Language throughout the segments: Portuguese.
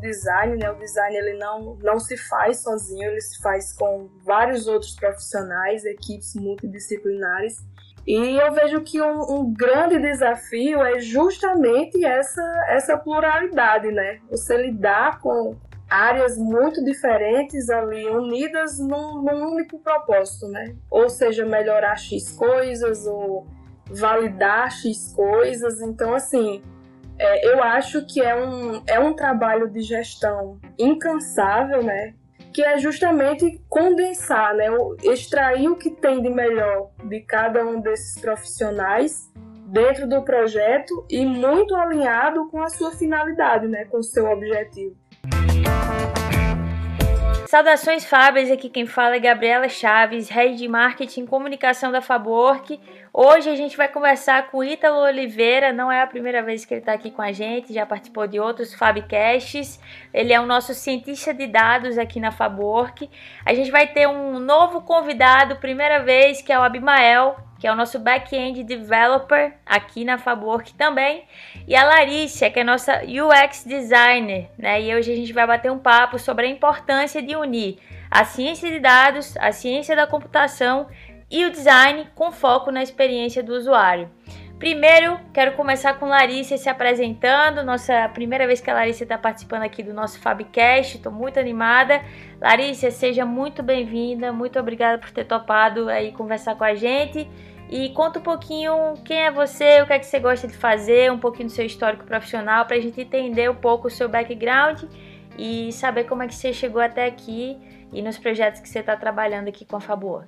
design, né? O design ele não, não se faz sozinho, ele se faz com vários outros profissionais, equipes multidisciplinares. E eu vejo que um, um, grande desafio é justamente essa, essa pluralidade, né? Você lidar com áreas muito diferentes ali, unidas num, num único propósito, né? Ou seja, melhorar X coisas ou validar X coisas. Então, assim, é, eu acho que é um, é um trabalho de gestão incansável, né? Que é justamente condensar, né? Extrair o que tem de melhor de cada um desses profissionais dentro do projeto e muito alinhado com a sua finalidade, né? Com o seu objetivo. Saudações Fábrias, aqui quem fala é Gabriela Chaves, Head de Marketing e Comunicação da Fabork. Hoje a gente vai conversar com Ítalo Oliveira, não é a primeira vez que ele está aqui com a gente, já participou de outros Fabcasts. Ele é o nosso cientista de dados aqui na Fabork. A gente vai ter um novo convidado, primeira vez, que é o Abimael, que é o nosso back-end developer aqui na Fabork também, e a Larissa, que é nossa UX designer, né? E hoje a gente vai bater um papo sobre a importância de unir a ciência de dados, a ciência da computação e o design com foco na experiência do usuário. Primeiro, quero começar com Larissa se apresentando. Nossa primeira vez que a Larissa está participando aqui do nosso Fabcast, estou muito animada. Larissa, seja muito bem-vinda, muito obrigada por ter topado aí conversar com a gente. E conta um pouquinho quem é você, o que é que você gosta de fazer, um pouquinho do seu histórico profissional, para a gente entender um pouco o seu background e saber como é que você chegou até aqui e nos projetos que você está trabalhando aqui com a Fabor.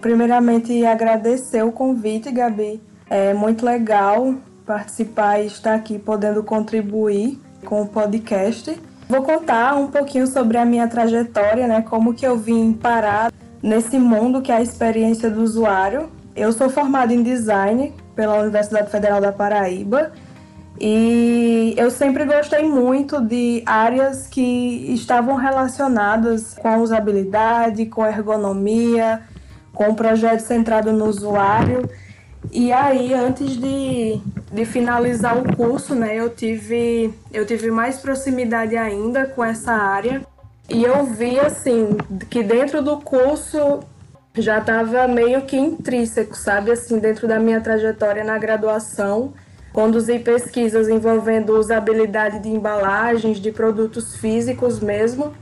Primeiramente, agradecer o convite, Gabi é muito legal participar e estar aqui podendo contribuir com o podcast. Vou contar um pouquinho sobre a minha trajetória, né? Como que eu vim parar nesse mundo que é a experiência do usuário. Eu sou formada em design pela Universidade Federal da Paraíba e eu sempre gostei muito de áreas que estavam relacionadas com a usabilidade, com a ergonomia, com o projeto centrado no usuário. E aí, antes de, de finalizar o curso, né, eu tive, eu tive mais proximidade ainda com essa área. E eu vi, assim, que dentro do curso já estava meio que intrínseco, sabe? Assim, dentro da minha trajetória na graduação, conduzi pesquisas envolvendo usabilidade de embalagens, de produtos físicos mesmo.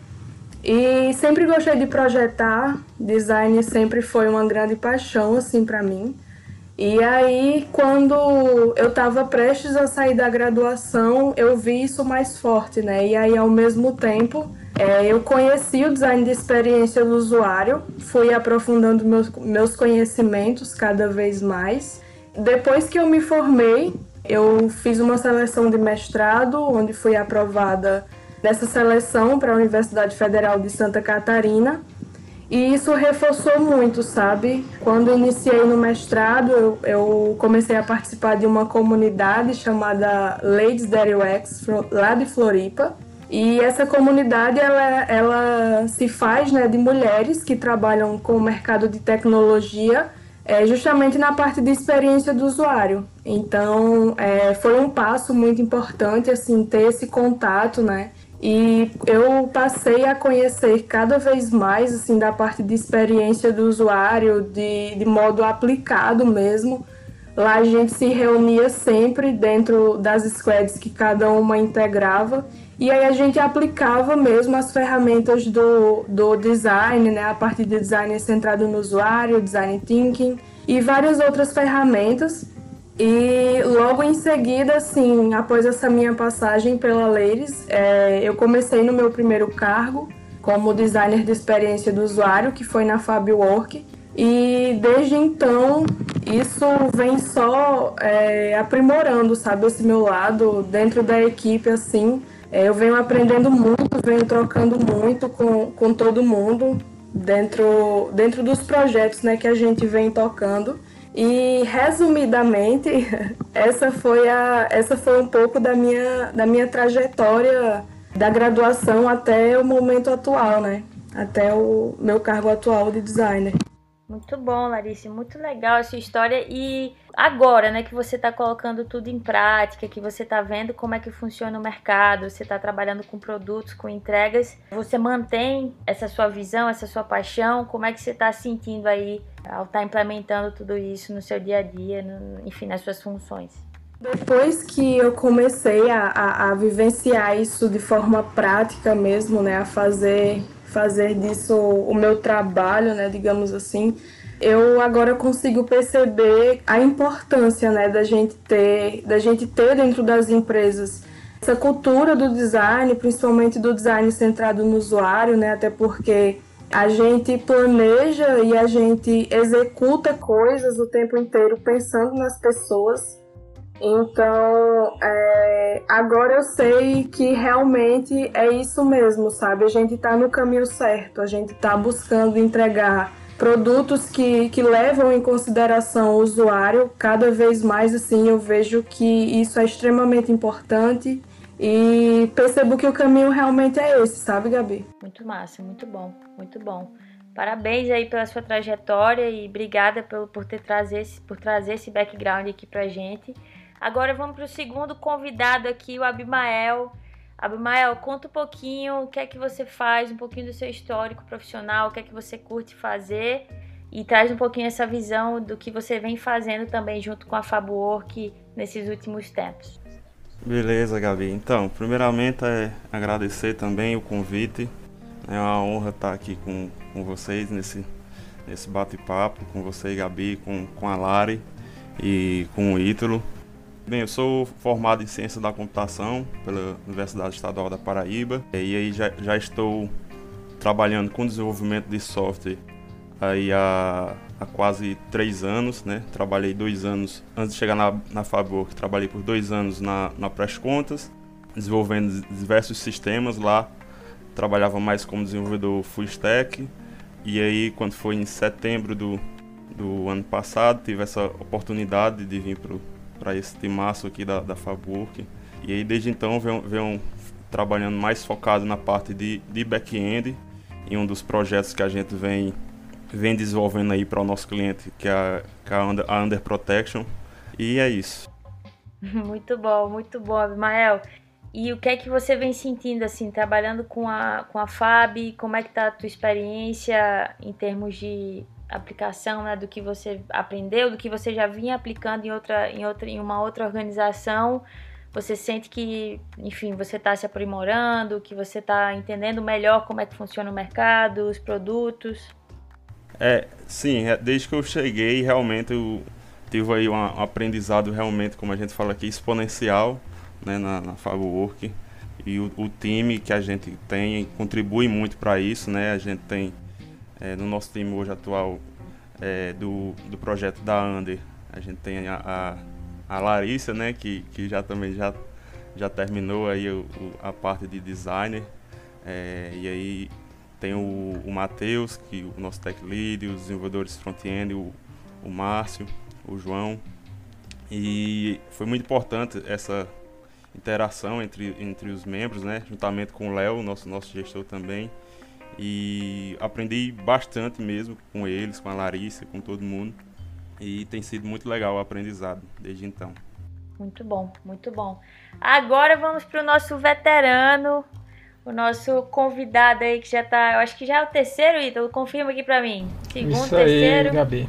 E sempre gostei de projetar, design sempre foi uma grande paixão, assim, para mim. E aí, quando eu estava prestes a sair da graduação, eu vi isso mais forte, né? E aí, ao mesmo tempo, é, eu conheci o design de experiência do usuário, fui aprofundando meus, meus conhecimentos cada vez mais. Depois que eu me formei, eu fiz uma seleção de mestrado, onde fui aprovada nessa seleção para a Universidade Federal de Santa Catarina. E isso reforçou muito, sabe? Quando iniciei no mestrado, eu, eu comecei a participar de uma comunidade chamada Ladies That UX, lá de Floripa. E essa comunidade ela, ela se faz né, de mulheres que trabalham com o mercado de tecnologia, é, justamente na parte de experiência do usuário. Então, é, foi um passo muito importante assim ter esse contato, né? E eu passei a conhecer cada vez mais assim da parte de experiência do usuário, de, de modo aplicado mesmo. Lá a gente se reunia sempre dentro das squads que cada uma integrava e aí a gente aplicava mesmo as ferramentas do, do design, né? A parte de design centrado no usuário, design thinking e várias outras ferramentas e logo em seguida, assim, após essa minha passagem pela Ladies, é, eu comecei no meu primeiro cargo como designer de experiência do usuário, que foi na FabWork. E desde então, isso vem só é, aprimorando, sabe, esse meu lado dentro da equipe, assim. É, eu venho aprendendo muito, venho trocando muito com, com todo mundo dentro, dentro dos projetos né, que a gente vem tocando. E resumidamente, essa foi a essa foi um pouco da minha da minha trajetória da graduação até o momento atual, né? Até o meu cargo atual de designer. Muito bom, Larissa, muito legal essa história. E agora, né, que você está colocando tudo em prática, que você está vendo como é que funciona o mercado, você está trabalhando com produtos, com entregas, você mantém essa sua visão, essa sua paixão? Como é que você está sentindo aí ao estar tá implementando tudo isso no seu dia a dia, no, enfim, nas suas funções? Depois que eu comecei a, a, a vivenciar isso de forma prática mesmo, né, a fazer fazer disso o meu trabalho, né, digamos assim, eu agora consigo perceber a importância, né, da gente ter, da gente ter dentro das empresas essa cultura do design, principalmente do design centrado no usuário, né, até porque a gente planeja e a gente executa coisas o tempo inteiro pensando nas pessoas então, é, agora eu sei que realmente é isso mesmo, sabe? A gente está no caminho certo, a gente está buscando entregar produtos que, que levam em consideração o usuário. Cada vez mais, assim, eu vejo que isso é extremamente importante e percebo que o caminho realmente é esse, sabe, Gabi? Muito massa, muito bom, muito bom. Parabéns aí pela sua trajetória e obrigada por, por ter trazer por trazer esse background aqui pra gente. Agora vamos para o segundo convidado aqui, o Abimael. Abimael, conta um pouquinho o que é que você faz, um pouquinho do seu histórico profissional, o que é que você curte fazer e traz um pouquinho essa visão do que você vem fazendo também junto com a Fabwork nesses últimos tempos. Beleza, Gabi. Então, primeiramente é agradecer também o convite. É uma honra estar aqui com, com vocês nesse, nesse bate-papo, com você, Gabi, com, com a Lari e com o Ítalo. Bem, eu sou formado em Ciência da Computação pela Universidade Estadual da Paraíba e aí já, já estou trabalhando com desenvolvimento de software aí há, há quase três anos, né? Trabalhei dois anos antes de chegar na, na Fabor, trabalhei por dois anos na, na Prest Contas, desenvolvendo diversos sistemas lá. Trabalhava mais como desenvolvedor full stack e aí quando foi em setembro do, do ano passado tive essa oportunidade de vir para para esse timaço aqui da, da Fabwork. E aí desde então venho, venho trabalhando mais focado na parte de, de back-end em um dos projetos que a gente vem, vem desenvolvendo aí para o nosso cliente, que é a, que é a, Under, a Under Protection. E é isso. Muito bom, muito bom, Abimael. E o que é que você vem sentindo, assim, trabalhando com a, com a FAB? Como é que tá a tua experiência em termos de aplicação né, do que você aprendeu, do que você já vinha aplicando em outra, em outra, em uma outra organização. Você sente que, enfim, você está se aprimorando, que você está entendendo melhor como é que funciona o mercado, os produtos. É, sim, é, desde que eu cheguei, realmente eu tive aí um, aprendizado realmente, como a gente fala aqui, exponencial, né, na, na Work. E o, o time que a gente tem contribui muito para isso, né? A gente tem é, no nosso time hoje atual é, do, do projeto da Under, a gente tem a, a, a, Larissa, né, que, que já também já, já terminou aí o, o, a parte de designer. É, e aí tem o, o Matheus, que o nosso tech lead, os desenvolvedores front-end, o, o Márcio, o João. E foi muito importante essa interação entre, entre os membros, né, juntamente com o Léo, nosso, nosso gestor também. E aprendi bastante mesmo com eles, com a Larissa, com todo mundo. E tem sido muito legal o aprendizado desde então. Muito bom, muito bom. Agora vamos para o nosso veterano, o nosso convidado aí que já está, eu acho que já é o terceiro, Ítalo, confirma aqui para mim. Segundo, Isso terceiro. Aí, Gabi.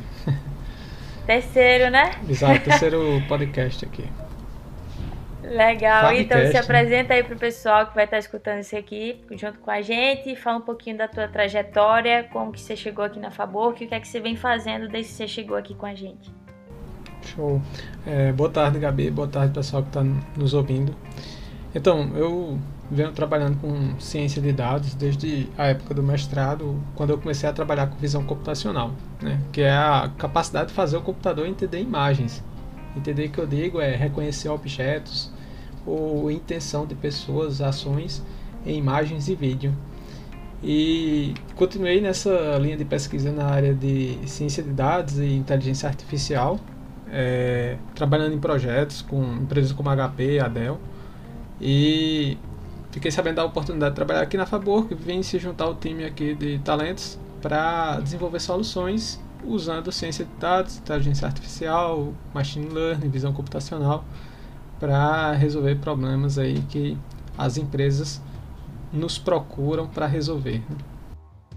Terceiro, né? Exato, terceiro podcast aqui. Legal, Fabcast, então se apresenta aí pro pessoal que vai estar escutando isso aqui junto com a gente, fala um pouquinho da tua trajetória, como que você chegou aqui na Fabor, o que é que você vem fazendo desde que você chegou aqui com a gente. Show. É, boa tarde, Gabi, boa tarde pessoal que está nos ouvindo. Então, eu venho trabalhando com ciência de dados desde a época do mestrado, quando eu comecei a trabalhar com visão computacional, né? que é a capacidade de fazer o computador entender imagens. Entender que eu digo é reconhecer objetos, ou intenção de pessoas, ações em imagens e vídeo. E continuei nessa linha de pesquisa na área de ciência de dados e inteligência artificial, é, trabalhando em projetos com empresas como HP, Dell. E fiquei sabendo da oportunidade de trabalhar aqui na Fabor, que vem se juntar ao time aqui de talentos para desenvolver soluções usando ciência de dados, inteligência artificial, machine learning, visão computacional para resolver problemas aí que as empresas nos procuram para resolver. Né?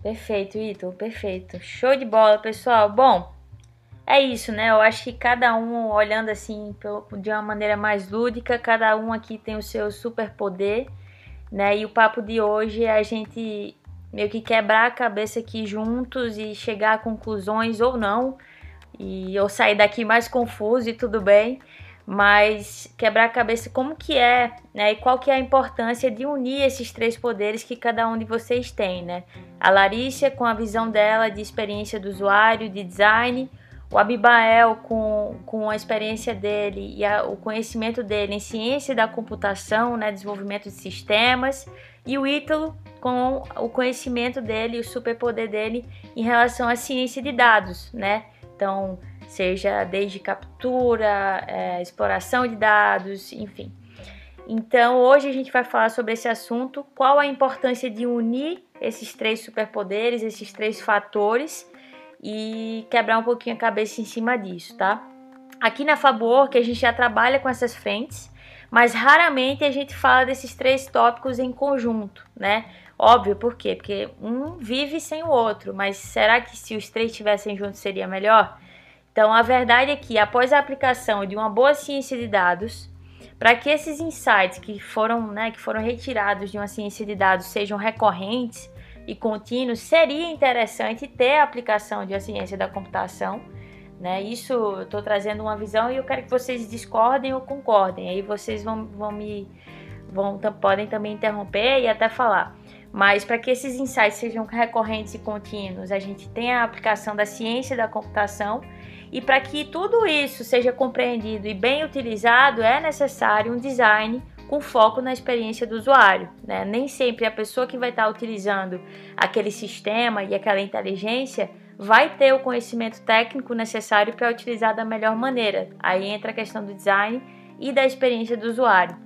Perfeito, Ito, perfeito. Show de bola, pessoal. Bom, é isso, né? Eu acho que cada um, olhando assim de uma maneira mais lúdica, cada um aqui tem o seu superpoder, né? E o papo de hoje é a gente meio que quebrar a cabeça aqui juntos e chegar a conclusões ou não, e eu sair daqui mais confuso e tudo bem, mas quebrar a cabeça como que é, né? E qual que é a importância de unir esses três poderes que cada um de vocês tem, né? A Larissa com a visão dela de experiência do usuário, de design, o Abibael com, com a experiência dele e a, o conhecimento dele em ciência da computação, né, desenvolvimento de sistemas, e o Ítalo com o conhecimento dele e o superpoder dele em relação à ciência de dados, né? Então, seja desde captura, é, exploração de dados, enfim. Então, hoje a gente vai falar sobre esse assunto, qual a importância de unir esses três superpoderes, esses três fatores e quebrar um pouquinho a cabeça em cima disso, tá? Aqui na Fabor, que a gente já trabalha com essas frentes, mas raramente a gente fala desses três tópicos em conjunto, né? Óbvio, por quê? Porque um vive sem o outro, mas será que se os três estivessem juntos seria melhor? Então, a verdade é que após a aplicação de uma boa ciência de dados, para que esses insights que foram, né, que foram retirados de uma ciência de dados sejam recorrentes, e contínuo, seria interessante ter a aplicação de a ciência da computação. Né? Isso eu estou trazendo uma visão e eu quero que vocês discordem ou concordem. Aí vocês vão, vão me vão, podem também interromper e até falar. Mas para que esses insights sejam recorrentes e contínuos, a gente tem a aplicação da ciência da computação e para que tudo isso seja compreendido e bem utilizado, é necessário um design com foco na experiência do usuário. Né? Nem sempre a pessoa que vai estar utilizando aquele sistema e aquela inteligência vai ter o conhecimento técnico necessário para utilizar da melhor maneira. Aí entra a questão do design e da experiência do usuário.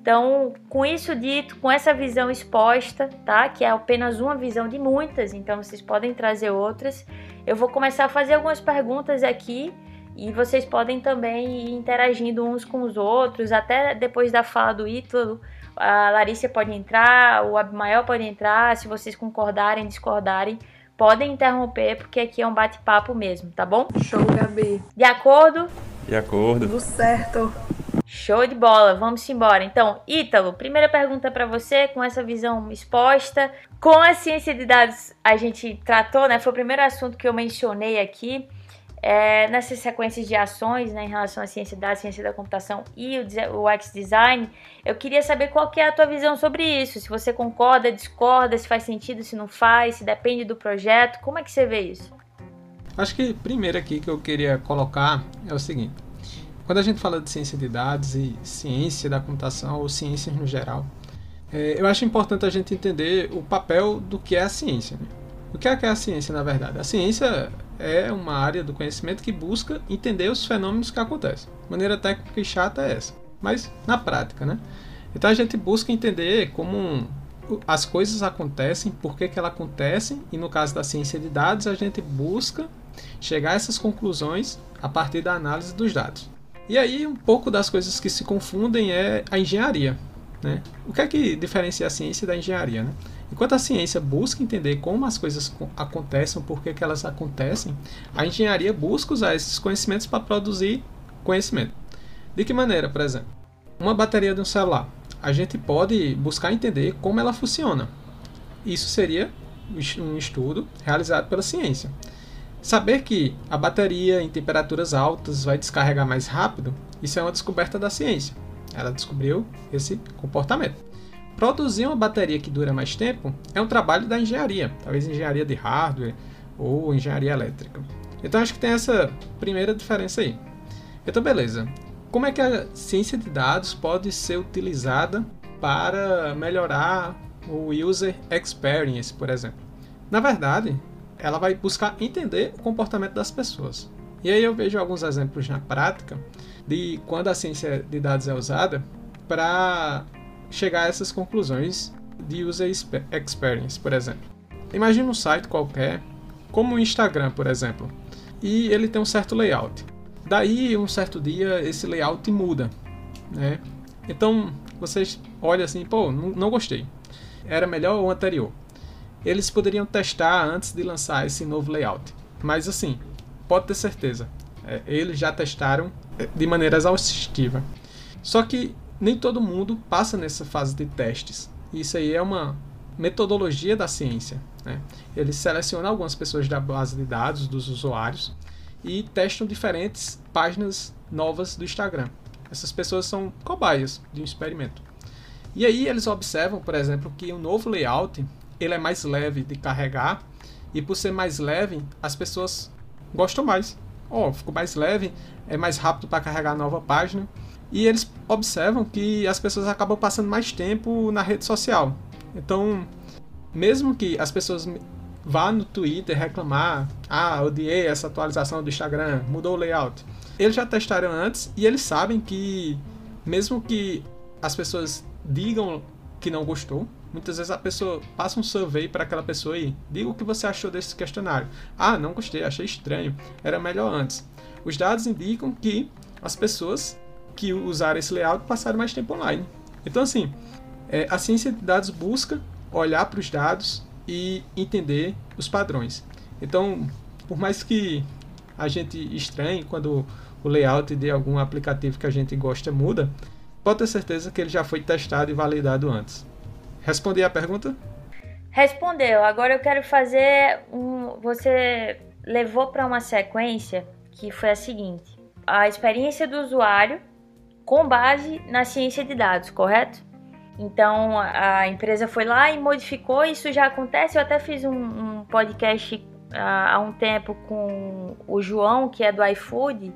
Então, com isso dito, com essa visão exposta, tá? Que é apenas uma visão de muitas, então vocês podem trazer outras. Eu vou começar a fazer algumas perguntas aqui e vocês podem também ir interagindo uns com os outros, até depois da fala do Ítalo, a Larissa pode entrar, o Abimael pode entrar, se vocês concordarem, discordarem, podem interromper, porque aqui é um bate-papo mesmo, tá bom? Show, Gabi. De acordo? De acordo. Tudo certo. Show de bola, vamos embora. Então, Ítalo, primeira pergunta para você, com essa visão exposta. Com a ciência de dados, a gente tratou, né? Foi o primeiro assunto que eu mencionei aqui é, nessas sequências de ações né, em relação à ciência da ciência da computação e o, X-Design, eu queria saber qual que é a tua visão sobre isso. Se você concorda, discorda, se faz sentido, se não faz, se depende do projeto. Como é que você vê isso? Acho que primeiro aqui que eu queria colocar é o seguinte. Quando a gente fala de ciência de dados e ciência da computação ou ciências no geral, é, eu acho importante a gente entender o papel do que é a ciência. Né? O que é, que é a ciência, na verdade? A ciência é uma área do conhecimento que busca entender os fenômenos que acontecem. De maneira técnica e chata é essa, mas na prática, né? Então a gente busca entender como as coisas acontecem, por que, que elas acontecem, e no caso da ciência de dados, a gente busca chegar a essas conclusões a partir da análise dos dados. E aí, um pouco das coisas que se confundem é a engenharia. Né? O que é que diferencia a ciência da engenharia? Né? Enquanto a ciência busca entender como as coisas acontecem, por que, que elas acontecem, a engenharia busca usar esses conhecimentos para produzir conhecimento. De que maneira, por exemplo? Uma bateria de um celular. A gente pode buscar entender como ela funciona. Isso seria um estudo realizado pela ciência. Saber que a bateria em temperaturas altas vai descarregar mais rápido, isso é uma descoberta da ciência. Ela descobriu esse comportamento. Produzir uma bateria que dura mais tempo é um trabalho da engenharia, talvez engenharia de hardware ou engenharia elétrica. Então acho que tem essa primeira diferença aí. Então beleza. Como é que a ciência de dados pode ser utilizada para melhorar o user experience, por exemplo? Na verdade, ela vai buscar entender o comportamento das pessoas. E aí eu vejo alguns exemplos na prática de quando a ciência de dados é usada para chegar a essas conclusões de user experience, por exemplo. Imagine um site qualquer, como o Instagram, por exemplo. e ele tem um certo layout. Daí, um certo dia, esse layout muda, né? Então, vocês olham assim, pô, não gostei. Era melhor o anterior. Eles poderiam testar antes de lançar esse novo layout. Mas assim, pode ter certeza, é, eles já testaram é, de maneira exaustiva. Só que nem todo mundo passa nessa fase de testes. Isso aí é uma metodologia da ciência. Né? Eles selecionam algumas pessoas da base de dados dos usuários e testam diferentes páginas novas do Instagram. Essas pessoas são cobaias de um experimento. E aí eles observam, por exemplo, que o novo layout ele é mais leve de carregar e por ser mais leve, as pessoas gostam mais. Ó, oh, ficou mais leve, é mais rápido para carregar a nova página. E eles observam que as pessoas acabam passando mais tempo na rede social. Então, mesmo que as pessoas vá no Twitter reclamar, ah, odiei essa atualização do Instagram, mudou o layout. Eles já testaram antes e eles sabem que mesmo que as pessoas digam que não gostou, muitas vezes a pessoa passa um survey para aquela pessoa e diga o que você achou desse questionário. Ah, não gostei, achei estranho, era melhor antes. Os dados indicam que as pessoas que usaram esse layout passaram mais tempo online. Então, assim, é, a ciência de dados busca olhar para os dados e entender os padrões. Então, por mais que a gente estranhe quando o layout de algum aplicativo que a gente gosta muda, pode ter certeza que ele já foi testado e validado antes. Respondi a pergunta? Respondeu. Agora eu quero fazer um. Você levou para uma sequência que foi a seguinte: a experiência do usuário com base na ciência de dados, correto? Então a empresa foi lá e modificou, isso já acontece. Eu até fiz um, um podcast uh, há um tempo com o João, que é do iFood,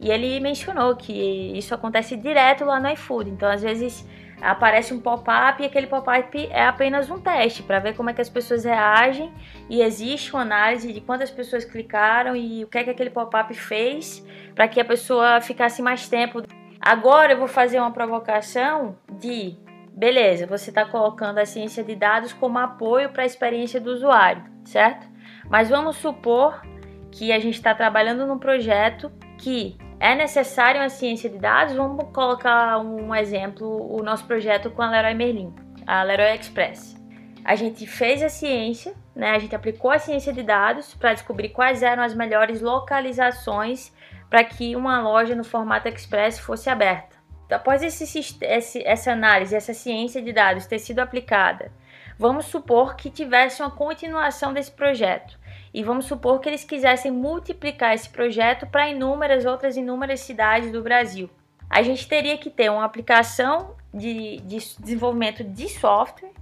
e ele mencionou que isso acontece direto lá no iFood. Então, às vezes, aparece um pop-up e aquele pop-up é apenas um teste para ver como é que as pessoas reagem e existe uma análise de quantas pessoas clicaram e o que é que aquele pop-up fez para que a pessoa ficasse mais tempo. Agora eu vou fazer uma provocação de beleza, você está colocando a ciência de dados como apoio para a experiência do usuário, certo? Mas vamos supor que a gente está trabalhando num projeto que é necessário a ciência de dados. Vamos colocar um exemplo, o nosso projeto com a Leroy Merlin, a Leroy Express. A gente fez a ciência, né? A gente aplicou a ciência de dados para descobrir quais eram as melhores localizações para que uma loja no formato Express fosse aberta. Após esse, esse, essa análise, essa ciência de dados ter sido aplicada, vamos supor que tivesse uma continuação desse projeto. E vamos supor que eles quisessem multiplicar esse projeto para inúmeras outras inúmeras cidades do Brasil. A gente teria que ter uma aplicação de, de desenvolvimento de software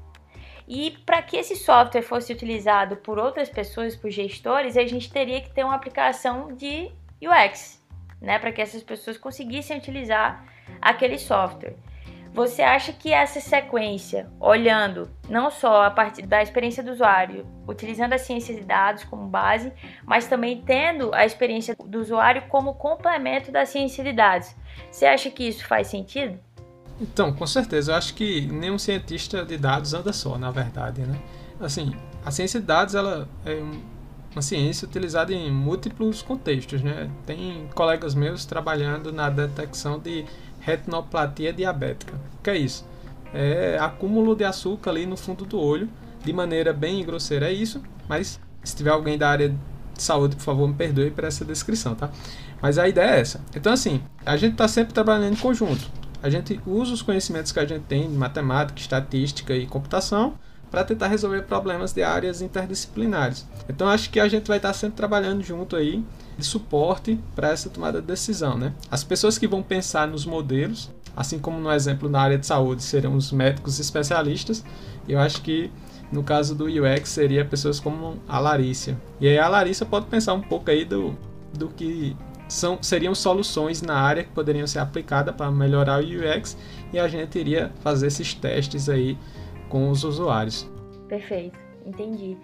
e para que esse software fosse utilizado por outras pessoas, por gestores, a gente teria que ter uma aplicação de UX, né, para que essas pessoas conseguissem utilizar aquele software. Você acha que essa sequência, olhando não só a partir da experiência do usuário, utilizando a ciência de dados como base, mas também tendo a experiência do usuário como complemento da ciência de dados, você acha que isso faz sentido? Então, com certeza, eu acho que nenhum cientista de dados anda só, na verdade, né? Assim, a ciência de dados ela é uma ciência utilizada em múltiplos contextos, né? Tem colegas meus trabalhando na detecção de retinoplatia diabética. O que é isso? É acúmulo de açúcar ali no fundo do olho, de maneira bem grosseira é isso, mas se tiver alguém da área de saúde, por favor, me perdoe por essa descrição, tá? Mas a ideia é essa. Então, assim, a gente está sempre trabalhando em conjunto. A gente usa os conhecimentos que a gente tem de matemática, estatística e computação para tentar resolver problemas de áreas interdisciplinares. Então, acho que a gente vai estar sempre trabalhando junto aí de suporte para essa tomada de decisão. Né? As pessoas que vão pensar nos modelos, assim como no exemplo na área de saúde serão os médicos especialistas, eu acho que no caso do UX seria pessoas como a Larissa. E aí a Larissa pode pensar um pouco aí do, do que são, seriam soluções na área que poderiam ser aplicadas para melhorar o UX e a gente iria fazer esses testes aí com os usuários. Perfeito, entendi.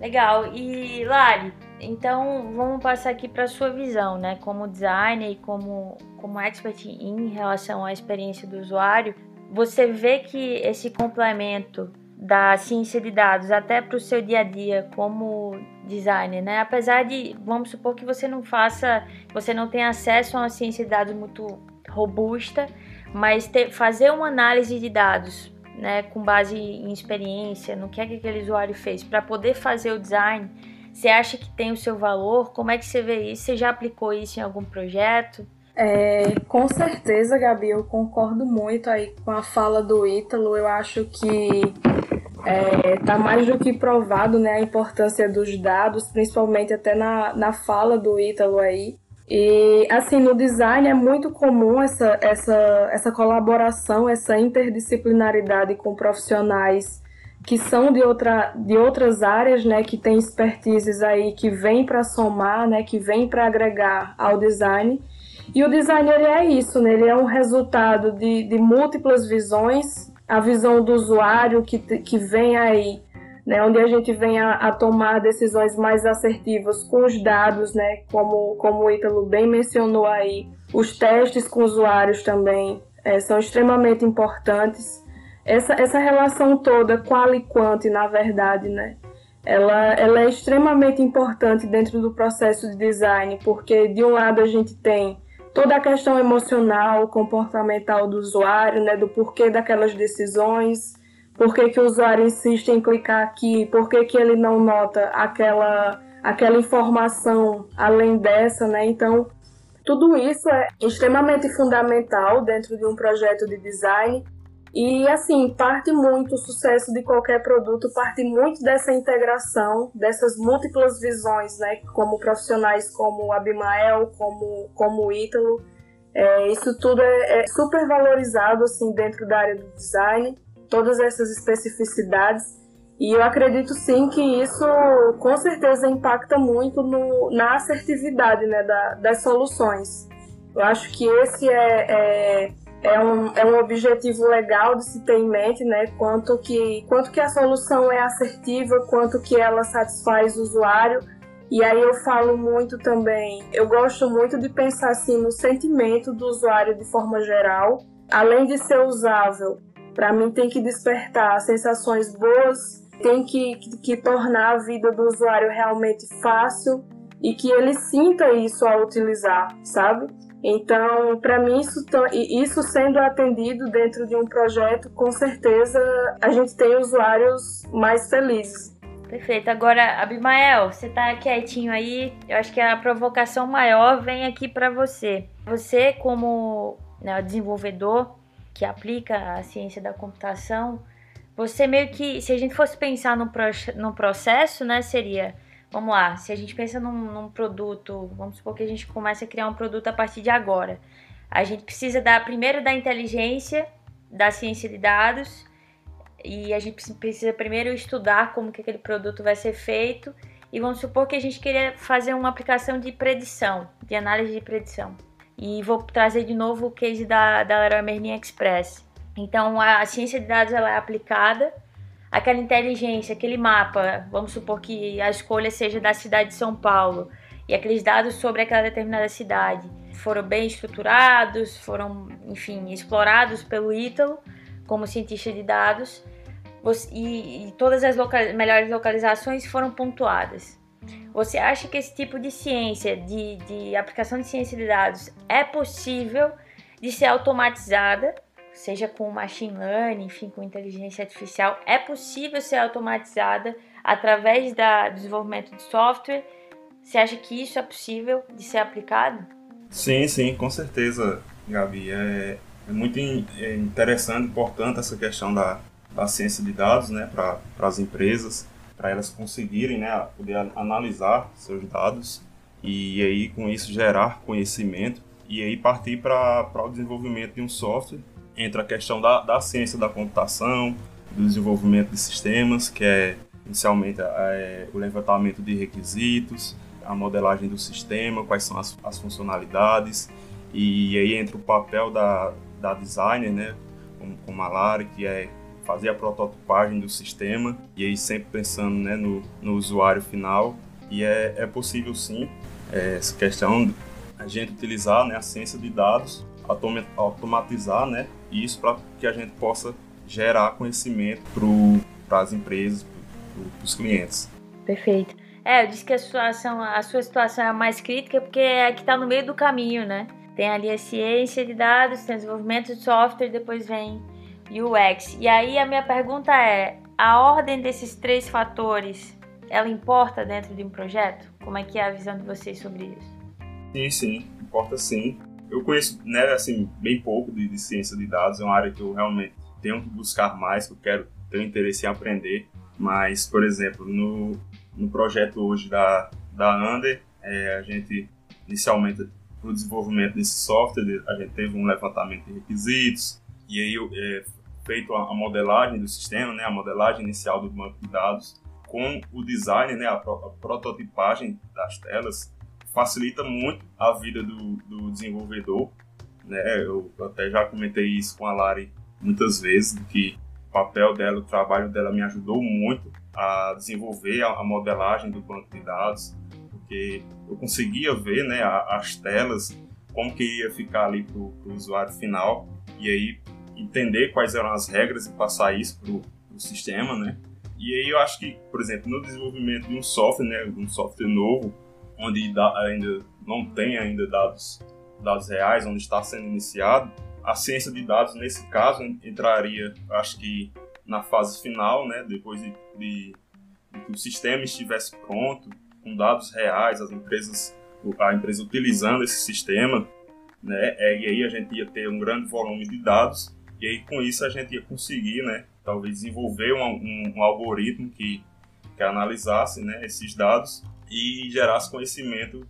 Legal. E Lari, então vamos passar aqui para sua visão, né? Como designer e como, como expert em relação à experiência do usuário, você vê que esse complemento da ciência de dados até para o seu dia a dia como designer, né? Apesar de, vamos supor que você não faça, você não tenha acesso a uma ciência de dados muito robusta, mas ter, fazer uma análise de dados, né, com base em experiência, no que é que aquele usuário fez, para poder fazer o design, você acha que tem o seu valor? Como é que você vê isso? Você já aplicou isso em algum projeto? É, com certeza, Gabi, eu concordo muito aí com a fala do Ítalo. Eu acho que está é, mais do que provado né, a importância dos dados, principalmente até na, na fala do Ítalo aí. E assim, no design é muito comum essa, essa, essa colaboração, essa interdisciplinaridade com profissionais que são de, outra, de outras áreas, né, que têm expertises aí que vêm para somar, né, que vêm para agregar ao design. E o design ele é isso, né? ele é um resultado de, de múltiplas visões, a visão do usuário que, que vem aí, né? onde a gente vem a, a tomar decisões mais assertivas com os dados, né? como, como o Ítalo bem mencionou aí, os testes com usuários também é, são extremamente importantes. Essa, essa relação toda, qual e quanto, na verdade, né? ela, ela é extremamente importante dentro do processo de design, porque de um lado a gente tem toda a questão emocional, comportamental do usuário, né, do porquê daquelas decisões, por que, que o usuário insiste em clicar aqui, por que, que ele não nota aquela, aquela informação além dessa, né? Então, tudo isso é extremamente fundamental dentro de um projeto de design e assim, parte muito o sucesso de qualquer produto, parte muito dessa integração, dessas múltiplas visões, né? Como profissionais como Abimael, como, como Ítalo. É, isso tudo é, é, super valorizado assim, dentro da área do design, todas essas especificidades. E eu acredito sim que isso com certeza impacta muito no, na assertividade né, da, das soluções. Eu acho que esse é, é é um, é um objetivo legal de se ter em mente, né? Quanto que, quanto que a solução é assertiva, quanto que ela satisfaz o usuário. E aí eu falo muito também, eu gosto muito de pensar assim no sentimento do usuário de forma geral. Além de ser usável, para mim tem que despertar sensações boas, tem que, que, que tornar a vida do usuário realmente fácil e que ele sinta isso ao utilizar, sabe? Então, para mim, isso, isso sendo atendido dentro de um projeto, com certeza a gente tem usuários mais felizes. Perfeito. Agora, Abimael, você está quietinho aí. Eu acho que a provocação maior vem aqui para você. Você, como né, desenvolvedor que aplica a ciência da computação, você meio que, se a gente fosse pensar no, pro, processo, né, seria Vamos lá, se a gente pensa num, num, produto, vamos supor que a gente comece a criar um produto a partir de agora. A gente precisa dar primeiro da inteligência, da ciência de dados, e a gente precisa primeiro estudar como que aquele produto vai ser feito. E vamos supor que a gente queria fazer uma aplicação de predição, de análise de predição. E vou trazer de novo o case da, da Leroy Merlin Express. Então, a, a ciência de dados ela é aplicada aquela inteligência, aquele mapa, vamos supor que a escolha seja da cidade de São Paulo e aqueles dados sobre aquela determinada cidade foram bem estruturados, foram, enfim, explorados pelo Ítalo como cientista de dados e, e todas as loca melhores localizações foram pontuadas. Você acha que esse tipo de ciência, de, de aplicação de ciência de dados, é possível de ser automatizada seja com machine learning, enfim, com inteligência artificial, é possível ser automatizada através da, do desenvolvimento de software. Você acha que isso é possível de ser aplicado? Sim, sim, com certeza, Gabi. É, é muito in, é interessante, importante essa questão da, da ciência de dados né, para as empresas, para elas conseguirem né, poder analisar seus dados e aí com isso gerar conhecimento e aí partir para o desenvolvimento de um software. Entra a questão da, da ciência da computação, do desenvolvimento de sistemas, que é inicialmente é, o levantamento de requisitos, a modelagem do sistema, quais são as, as funcionalidades, e aí entra o papel da, da designer, né, como, como a Lara, que é fazer a prototipagem do sistema, e aí sempre pensando né, no, no usuário final, e é, é possível sim é, essa questão a gente utilizar né, a ciência de dados automatizar né, isso para que a gente possa gerar conhecimento para as empresas, para os clientes. Perfeito. É, eu disse que a situação, a sua situação é a mais crítica porque é a que está no meio do caminho, né? Tem ali a ciência de dados, tem o desenvolvimento de software, depois vem UX. E aí a minha pergunta é: a ordem desses três fatores, ela importa dentro de um projeto? Como é que é a visão de vocês sobre isso? Sim, sim, importa sim. Eu conheço, né, assim, bem pouco de, de ciência de dados, é uma área que eu realmente tenho que buscar mais, que eu quero ter interesse em aprender. Mas, por exemplo, no, no projeto hoje da, da Under, é, a gente inicialmente para o desenvolvimento desse software, a gente teve um levantamento de requisitos, e aí é, feito a, modelagem do sistema, né, a modelagem inicial do banco de dados, com o design, né, a, a prototipagem das telas, facilita muito a vida do, do desenvolvedor. Né? Eu até já comentei isso com a Lari muitas vezes, que o papel dela, o trabalho dela me ajudou muito a desenvolver a, a modelagem do banco de dados, porque eu conseguia ver né, as telas, como que ia ficar ali para o usuário final, e aí entender quais eram as regras e passar isso para o sistema, né? E aí eu acho que, por exemplo, no desenvolvimento de um software, né, um software novo, onde ainda não tem ainda dados, dados reais, onde está sendo iniciado, a ciência de dados, nesse caso, entraria, acho que, na fase final, né, depois de, de, de que o sistema estivesse pronto, com dados reais, as empresas, a empresa utilizando esse sistema, né, é, e aí a gente ia ter um grande volume de dados, e aí com isso a gente ia conseguir, né, talvez desenvolver um, um, um algoritmo que, que analisasse né, esses dados e gerasse conhecimento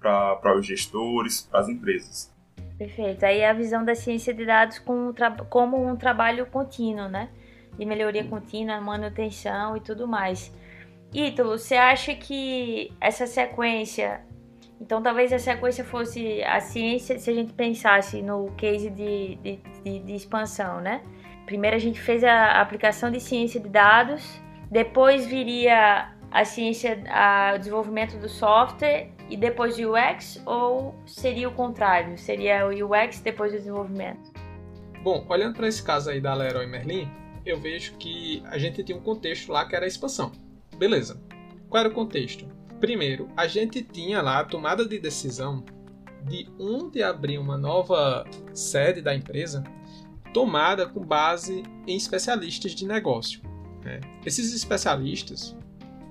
para os gestores, para as empresas. Perfeito. Aí a visão da ciência de dados como, como um trabalho contínuo, né? De melhoria contínua, manutenção e tudo mais. Ítalo, você acha que essa sequência. Então, talvez a sequência fosse a ciência, se a gente pensasse no case de, de, de, de expansão, né? Primeiro a gente fez a aplicação de ciência de dados, depois viria a ciência, o desenvolvimento do software e depois o UX, ou seria o contrário? Seria o UX depois do desenvolvimento? Bom, olhando para esse caso aí da Leroy Merlin, eu vejo que a gente tinha um contexto lá que era a expansão. Beleza. Qual era o contexto? Primeiro, a gente tinha lá a tomada de decisão de onde abrir uma nova sede da empresa tomada com base em especialistas de negócio. Né? Esses especialistas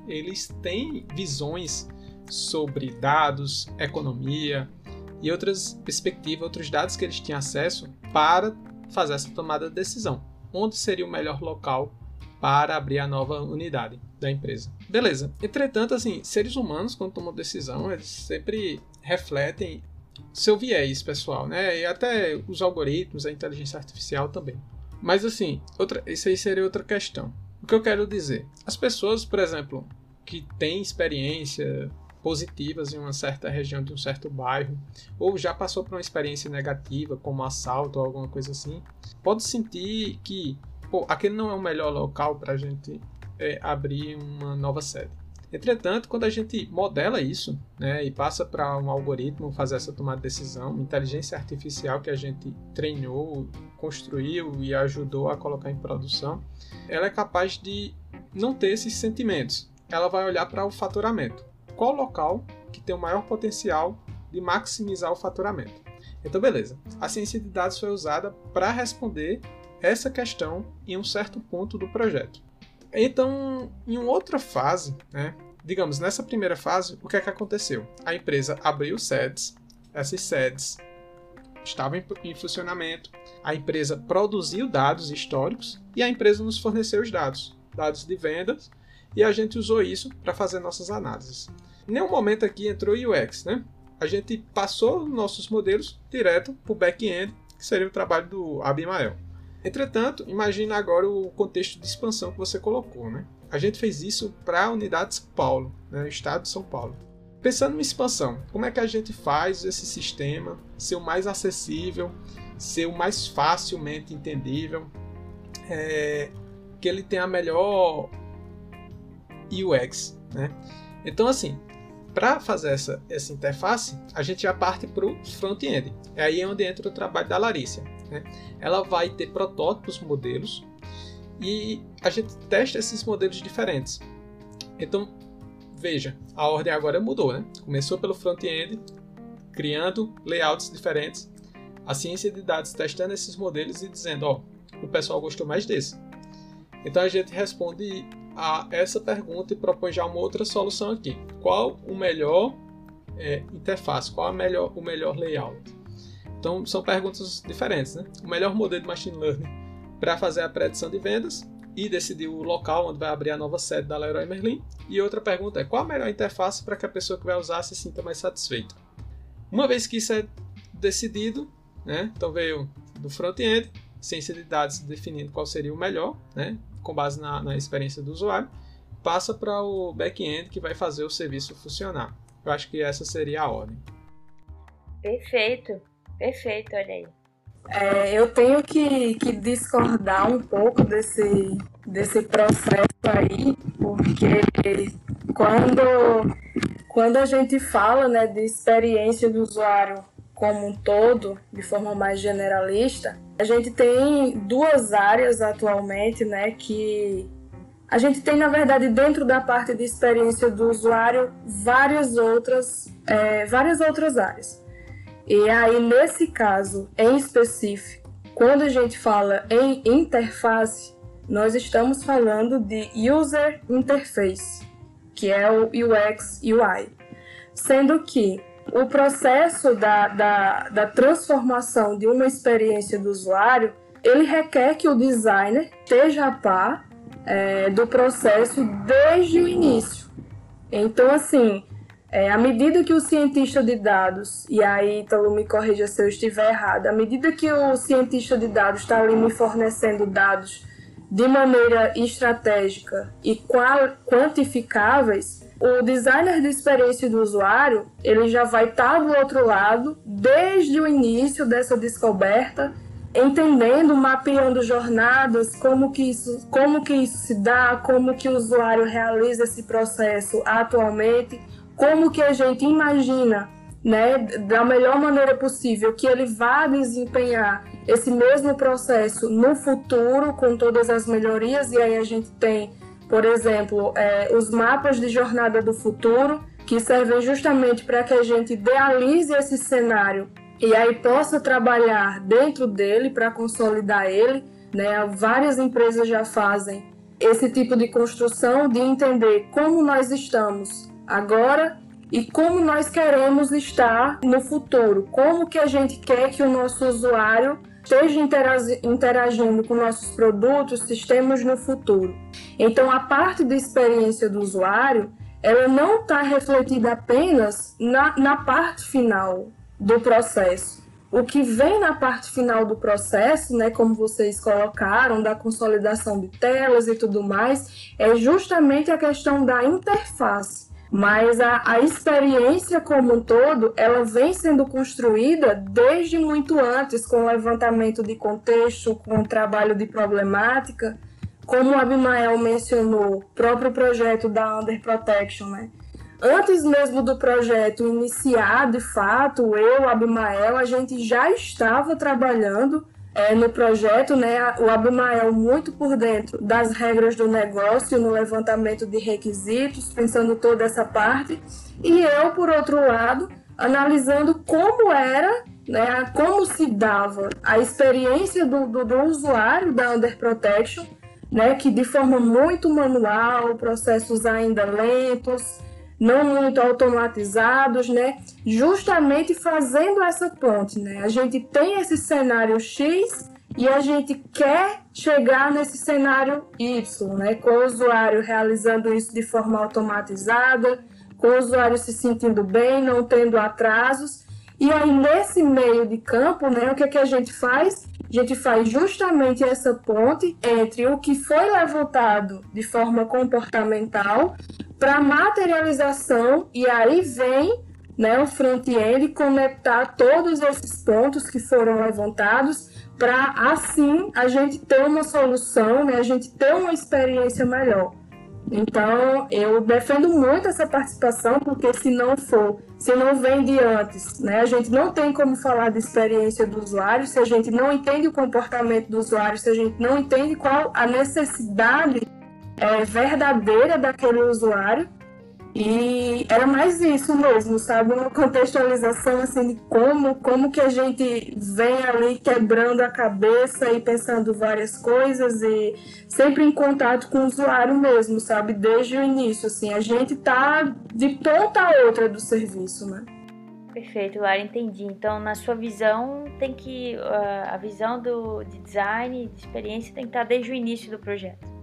eles têm visões sobre dados, economia e outras perspectivas, outros dados que eles tinham acesso para fazer essa tomada de decisão. Onde seria o melhor local para abrir a nova unidade da empresa? Beleza. Entretanto, assim, seres humanos quando tomam decisão, eles sempre refletem seu viés pessoal, né? E até os algoritmos, a inteligência artificial também. Mas assim, outra, isso aí seria outra questão. O que eu quero dizer? As pessoas, por exemplo, que têm experiência positivas em uma certa região de um certo bairro, ou já passou por uma experiência negativa, como assalto ou alguma coisa assim, pode sentir que pô, aquele não é o melhor local para a gente é, abrir uma nova sede. Entretanto, quando a gente modela isso né, e passa para um algoritmo fazer essa tomada de decisão, inteligência artificial que a gente treinou, construiu e ajudou a colocar em produção, ela é capaz de não ter esses sentimentos. Ela vai olhar para o faturamento. Qual local que tem o maior potencial de maximizar o faturamento? Então, beleza. A ciência de dados foi usada para responder essa questão em um certo ponto do projeto. Então, em uma outra fase, né, digamos, nessa primeira fase, o que é que aconteceu? A empresa abriu sedes, essas sedes estavam em funcionamento, a empresa produziu dados históricos e a empresa nos forneceu os dados, dados de vendas, e a gente usou isso para fazer nossas análises. Em nenhum momento aqui entrou UX, né? A gente passou nossos modelos direto para o back-end, que seria o trabalho do Abimael. Entretanto, imagina agora o contexto de expansão que você colocou, né? A gente fez isso para a unidade de São Paulo, né, o estado de São Paulo. Pensando em expansão, como é que a gente faz esse sistema ser o mais acessível, ser o mais facilmente entendível, é, que ele tenha a melhor UX, né? Então, assim, para fazer essa, essa interface, a gente já parte para o front-end. É aí onde entra o trabalho da Larissa. Né? Ela vai ter protótipos, modelos, e a gente testa esses modelos diferentes. Então, veja, a ordem agora mudou, né? Começou pelo front-end, criando layouts diferentes, a ciência de dados testando esses modelos e dizendo, ó, o pessoal gostou mais desse. Então a gente responde a essa pergunta e propõe já uma outra solução aqui. Qual o melhor é, interface? Qual a melhor, o melhor layout? Então são perguntas diferentes, né? O melhor modelo de machine learning para fazer a predição de vendas e decidir o local onde vai abrir a nova sede da Leroy Merlin. E outra pergunta é qual a melhor interface para que a pessoa que vai usar se sinta mais satisfeita. Uma vez que isso é decidido, né? Então veio do front-end, ciência de dados definindo qual seria o melhor, né? Com base na, na experiência do usuário, passa para o back-end que vai fazer o serviço funcionar. Eu acho que essa seria a ordem. Perfeito, perfeito, olha aí. É, eu tenho que, que discordar um pouco desse, desse processo aí, porque quando, quando a gente fala né, de experiência do usuário como um todo, de forma mais generalista, a gente tem duas áreas atualmente, né, que a gente tem, na verdade, dentro da parte de experiência do usuário, várias outras, é, várias outras áreas. E aí, nesse caso em específico, quando a gente fala em interface, nós estamos falando de User Interface, que é o UX UI. Sendo que o processo da, da, da transformação de uma experiência do usuário, ele requer que o designer esteja a par é, do processo desde o início. Então, assim, é, à medida que o cientista de dados, e aí Ítalo me corrija se eu estiver errado, à medida que o cientista de dados está ali me fornecendo dados de maneira estratégica e quantificáveis, o designer de experiência do usuário ele já vai estar tá do outro lado desde o início dessa descoberta, entendendo, mapeando jornadas, como que isso, como que isso se dá, como que o usuário realiza esse processo atualmente, como que a gente imagina, né, da melhor maneira possível que ele vá desempenhar esse mesmo processo no futuro com todas as melhorias e aí a gente tem por exemplo, é, os mapas de jornada do futuro, que servem justamente para que a gente idealize esse cenário e aí possa trabalhar dentro dele para consolidar ele. Né? Várias empresas já fazem esse tipo de construção de entender como nós estamos agora e como nós queremos estar no futuro, como que a gente quer que o nosso usuário esteja interagindo com nossos produtos, sistemas no futuro. Então, a parte da experiência do usuário, ela não está refletida apenas na, na parte final do processo. O que vem na parte final do processo, né, como vocês colocaram, da consolidação de telas e tudo mais, é justamente a questão da interface mas a, a experiência como um todo, ela vem sendo construída desde muito antes, com o levantamento de contexto, com o trabalho de problemática, como o Abimael mencionou, próprio projeto da Under Protection, né? Antes mesmo do projeto iniciar, de fato, eu, Abimael, a gente já estava trabalhando é, no projeto, né, o Abimael muito por dentro das regras do negócio, no levantamento de requisitos, pensando toda essa parte, e eu, por outro lado, analisando como era, né, como se dava a experiência do, do, do usuário da Under Protection, né, que de forma muito manual, processos ainda lentos, não muito automatizados, né? Justamente fazendo essa ponte, né? A gente tem esse cenário X e a gente quer chegar nesse cenário Y, né? Com o usuário realizando isso de forma automatizada, com o usuário se sentindo bem, não tendo atrasos. E aí, nesse meio de campo, né, o que, é que a gente faz? A gente faz justamente essa ponte entre o que foi levantado de forma comportamental para materialização e aí vem né, o front-end conectar todos esses pontos que foram levantados para assim a gente ter uma solução, né, a gente ter uma experiência melhor. Então, eu defendo muito essa participação, porque se não for, se não vem de antes, né, a gente não tem como falar de experiência do usuário se a gente não entende o comportamento do usuário, se a gente não entende qual a necessidade é, verdadeira daquele usuário. E era mais isso mesmo, sabe? Uma contextualização assim de como, como que a gente vem ali quebrando a cabeça e pensando várias coisas e sempre em contato com o usuário mesmo, sabe? Desde o início, assim, a gente tá de ponta a outra do serviço, né? Perfeito, Lara, entendi. Então, na sua visão, tem que uh, a visão do de design, de experiência, tem que estar desde o início do projeto.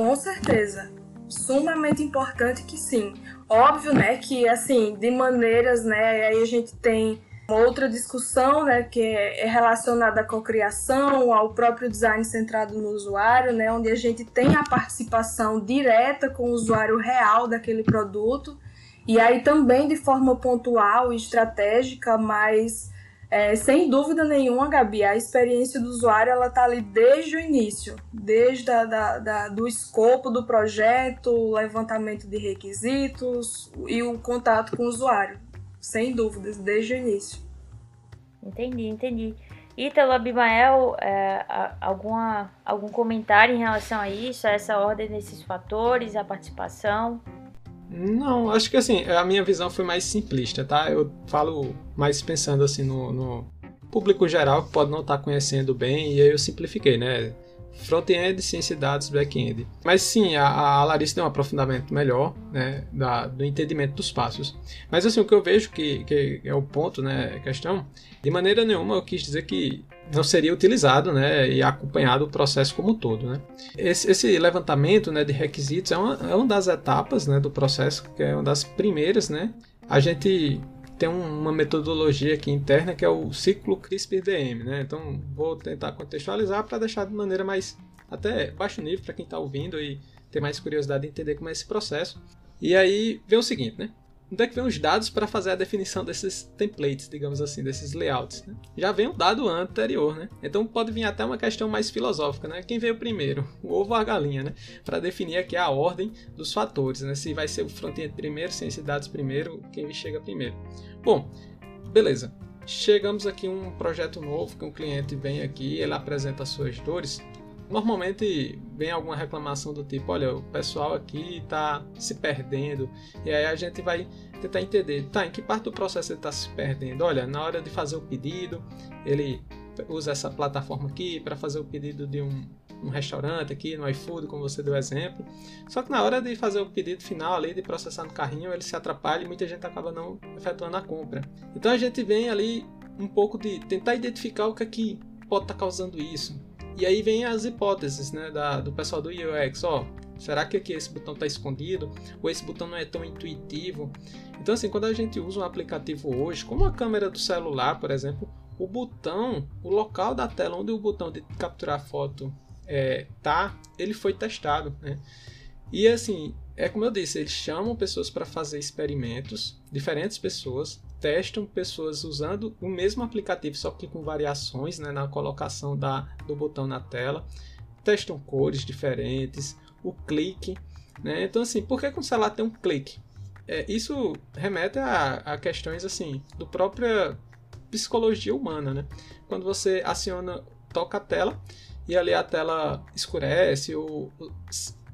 Com certeza sumamente importante que sim. Óbvio, né, que assim, de maneiras, né, aí a gente tem outra discussão, né, que é relacionada à cocriação, ao próprio design centrado no usuário, né, onde a gente tem a participação direta com o usuário real daquele produto, e aí também de forma pontual e estratégica, mas é, sem dúvida nenhuma, Gabi, a experiência do usuário ela está ali desde o início, desde a, da, da, do escopo do projeto, o levantamento de requisitos e o contato com o usuário, sem dúvidas, desde o início. Entendi, entendi. Ítalo Abimael, é, alguma, algum comentário em relação a isso, a essa ordem desses fatores, a participação? Não, acho que assim, a minha visão foi mais simplista, tá? Eu falo mais pensando assim no, no público geral que pode não estar tá conhecendo bem, e aí eu simplifiquei, né? Front-end, ciência de dados, back-end. Mas sim, a, a Larissa deu um aprofundamento melhor, né, da, do entendimento dos passos. Mas assim, o que eu vejo que, que é o ponto, né, questão, de maneira nenhuma eu quis dizer que não seria utilizado né, e acompanhado o processo como um todo. Né. Esse, esse levantamento né, de requisitos é uma, é uma das etapas né, do processo, que é uma das primeiras. Né. A gente tem uma metodologia aqui interna que é o ciclo CRISPR-DM. Né. Então, vou tentar contextualizar para deixar de maneira mais até baixo nível para quem está ouvindo e ter mais curiosidade de entender como é esse processo. E aí vem o seguinte, né? Onde é que vem os dados para fazer a definição desses templates, digamos assim, desses layouts? Né? Já vem o dado anterior, né? Então pode vir até uma questão mais filosófica, né? Quem veio primeiro, o ovo ou a galinha, né? Para definir aqui a ordem dos fatores, né? Se vai ser o front-end primeiro, ciência de dados primeiro, quem chega primeiro. Bom, beleza. Chegamos aqui a um projeto novo que um cliente vem aqui, ele apresenta as suas dores normalmente vem alguma reclamação do tipo, olha, o pessoal aqui está se perdendo, e aí a gente vai tentar entender, tá, em que parte do processo ele está se perdendo? Olha, na hora de fazer o pedido, ele usa essa plataforma aqui para fazer o pedido de um, um restaurante aqui no iFood, como você deu exemplo. Só que na hora de fazer o pedido final ali, de processar no carrinho, ele se atrapalha e muita gente acaba não efetuando a compra. Então a gente vem ali um pouco de tentar identificar o que é que pode estar tá causando isso. E aí vem as hipóteses né, da, do pessoal do UX, ó, será que aqui esse botão está escondido? Ou esse botão não é tão intuitivo? Então assim, quando a gente usa um aplicativo hoje, como a câmera do celular, por exemplo, o botão, o local da tela onde o botão de capturar foto é, tá, ele foi testado, né? E assim, é como eu disse, eles chamam pessoas para fazer experimentos, diferentes pessoas, testam pessoas usando o mesmo aplicativo, só que com variações né, na colocação da, do botão na tela. Testam cores diferentes, o clique. Né? Então, assim, por que o celular tem um clique? É, isso remete a, a, questões assim do própria psicologia humana. Né? Quando você aciona, toca a tela e ali a tela escurece ou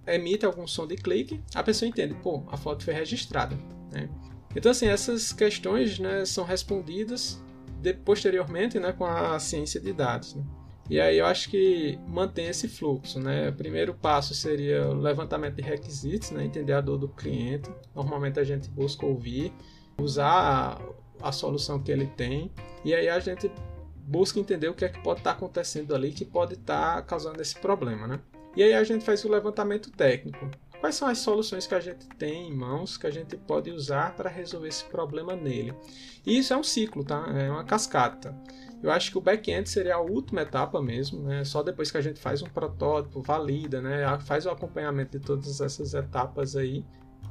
emite algum som de clique, a pessoa entende, pô, a foto foi registrada. Né? Então, assim, essas questões né, são respondidas de, posteriormente né, com a ciência de dados. Né? E aí eu acho que mantém esse fluxo. Né? O primeiro passo seria o levantamento de requisitos, né? entender a dor do cliente. Normalmente a gente busca ouvir, usar a, a solução que ele tem, e aí a gente busca entender o que é que pode estar acontecendo ali que pode estar causando esse problema. Né? E aí a gente faz o levantamento técnico. Quais são as soluções que a gente tem em mãos que a gente pode usar para resolver esse problema nele? E isso é um ciclo, tá? É uma cascata. Eu acho que o back-end seria a última etapa mesmo, né? Só depois que a gente faz um protótipo, valida, né? Faz o acompanhamento de todas essas etapas aí,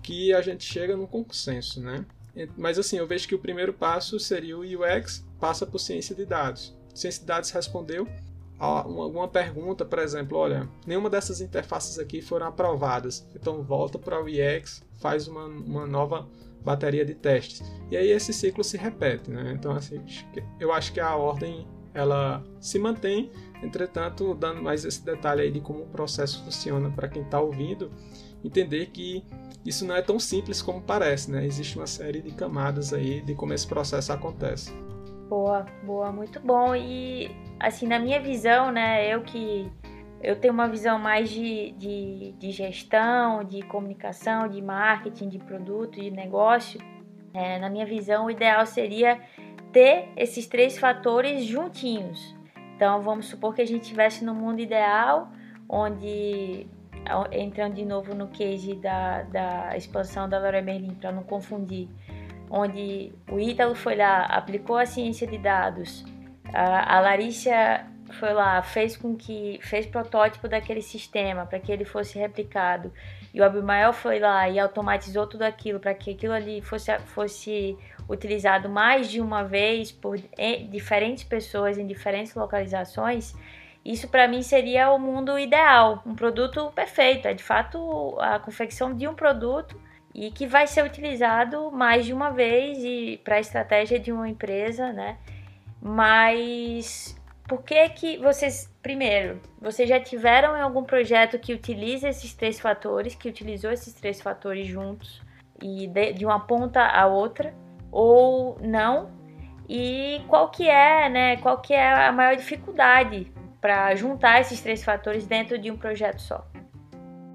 que a gente chega no consenso, né? Mas assim, eu vejo que o primeiro passo seria o UX, passa por ciência de dados. Ciência de dados respondeu, alguma pergunta, por exemplo, olha, nenhuma dessas interfaces aqui foram aprovadas, então volta para o UX, faz uma, uma nova bateria de testes. E aí esse ciclo se repete, né? Então assim, eu acho que a ordem ela se mantém, entretanto, dando mais esse detalhe aí de como o processo funciona para quem está ouvindo, entender que isso não é tão simples como parece, né? Existe uma série de camadas aí de como esse processo acontece. Boa, boa, muito bom. E assim, na minha visão, né, eu que eu tenho uma visão mais de, de, de gestão, de comunicação, de marketing, de produto, de negócio. É, na minha visão, o ideal seria ter esses três fatores juntinhos. Então, vamos supor que a gente estivesse no mundo ideal, onde, entrando de novo no case da, da expansão da Laura Merlin, para não confundir, onde o Ítalo foi lá, aplicou a ciência de dados, a, a Larissa foi lá, fez com que fez protótipo daquele sistema para que ele fosse replicado. E o Abimael foi lá e automatizou tudo aquilo para que aquilo ali fosse, fosse utilizado mais de uma vez por diferentes pessoas em diferentes localizações. Isso para mim seria o mundo ideal, um produto perfeito, é de fato a confecção de um produto e que vai ser utilizado mais de uma vez e para a estratégia de uma empresa, né? Mas por que que vocês, primeiro, vocês já tiveram em algum projeto que utiliza esses três fatores, que utilizou esses três fatores juntos e de, de uma ponta a outra, ou não? E qual que é, né? Qual que é a maior dificuldade para juntar esses três fatores dentro de um projeto só?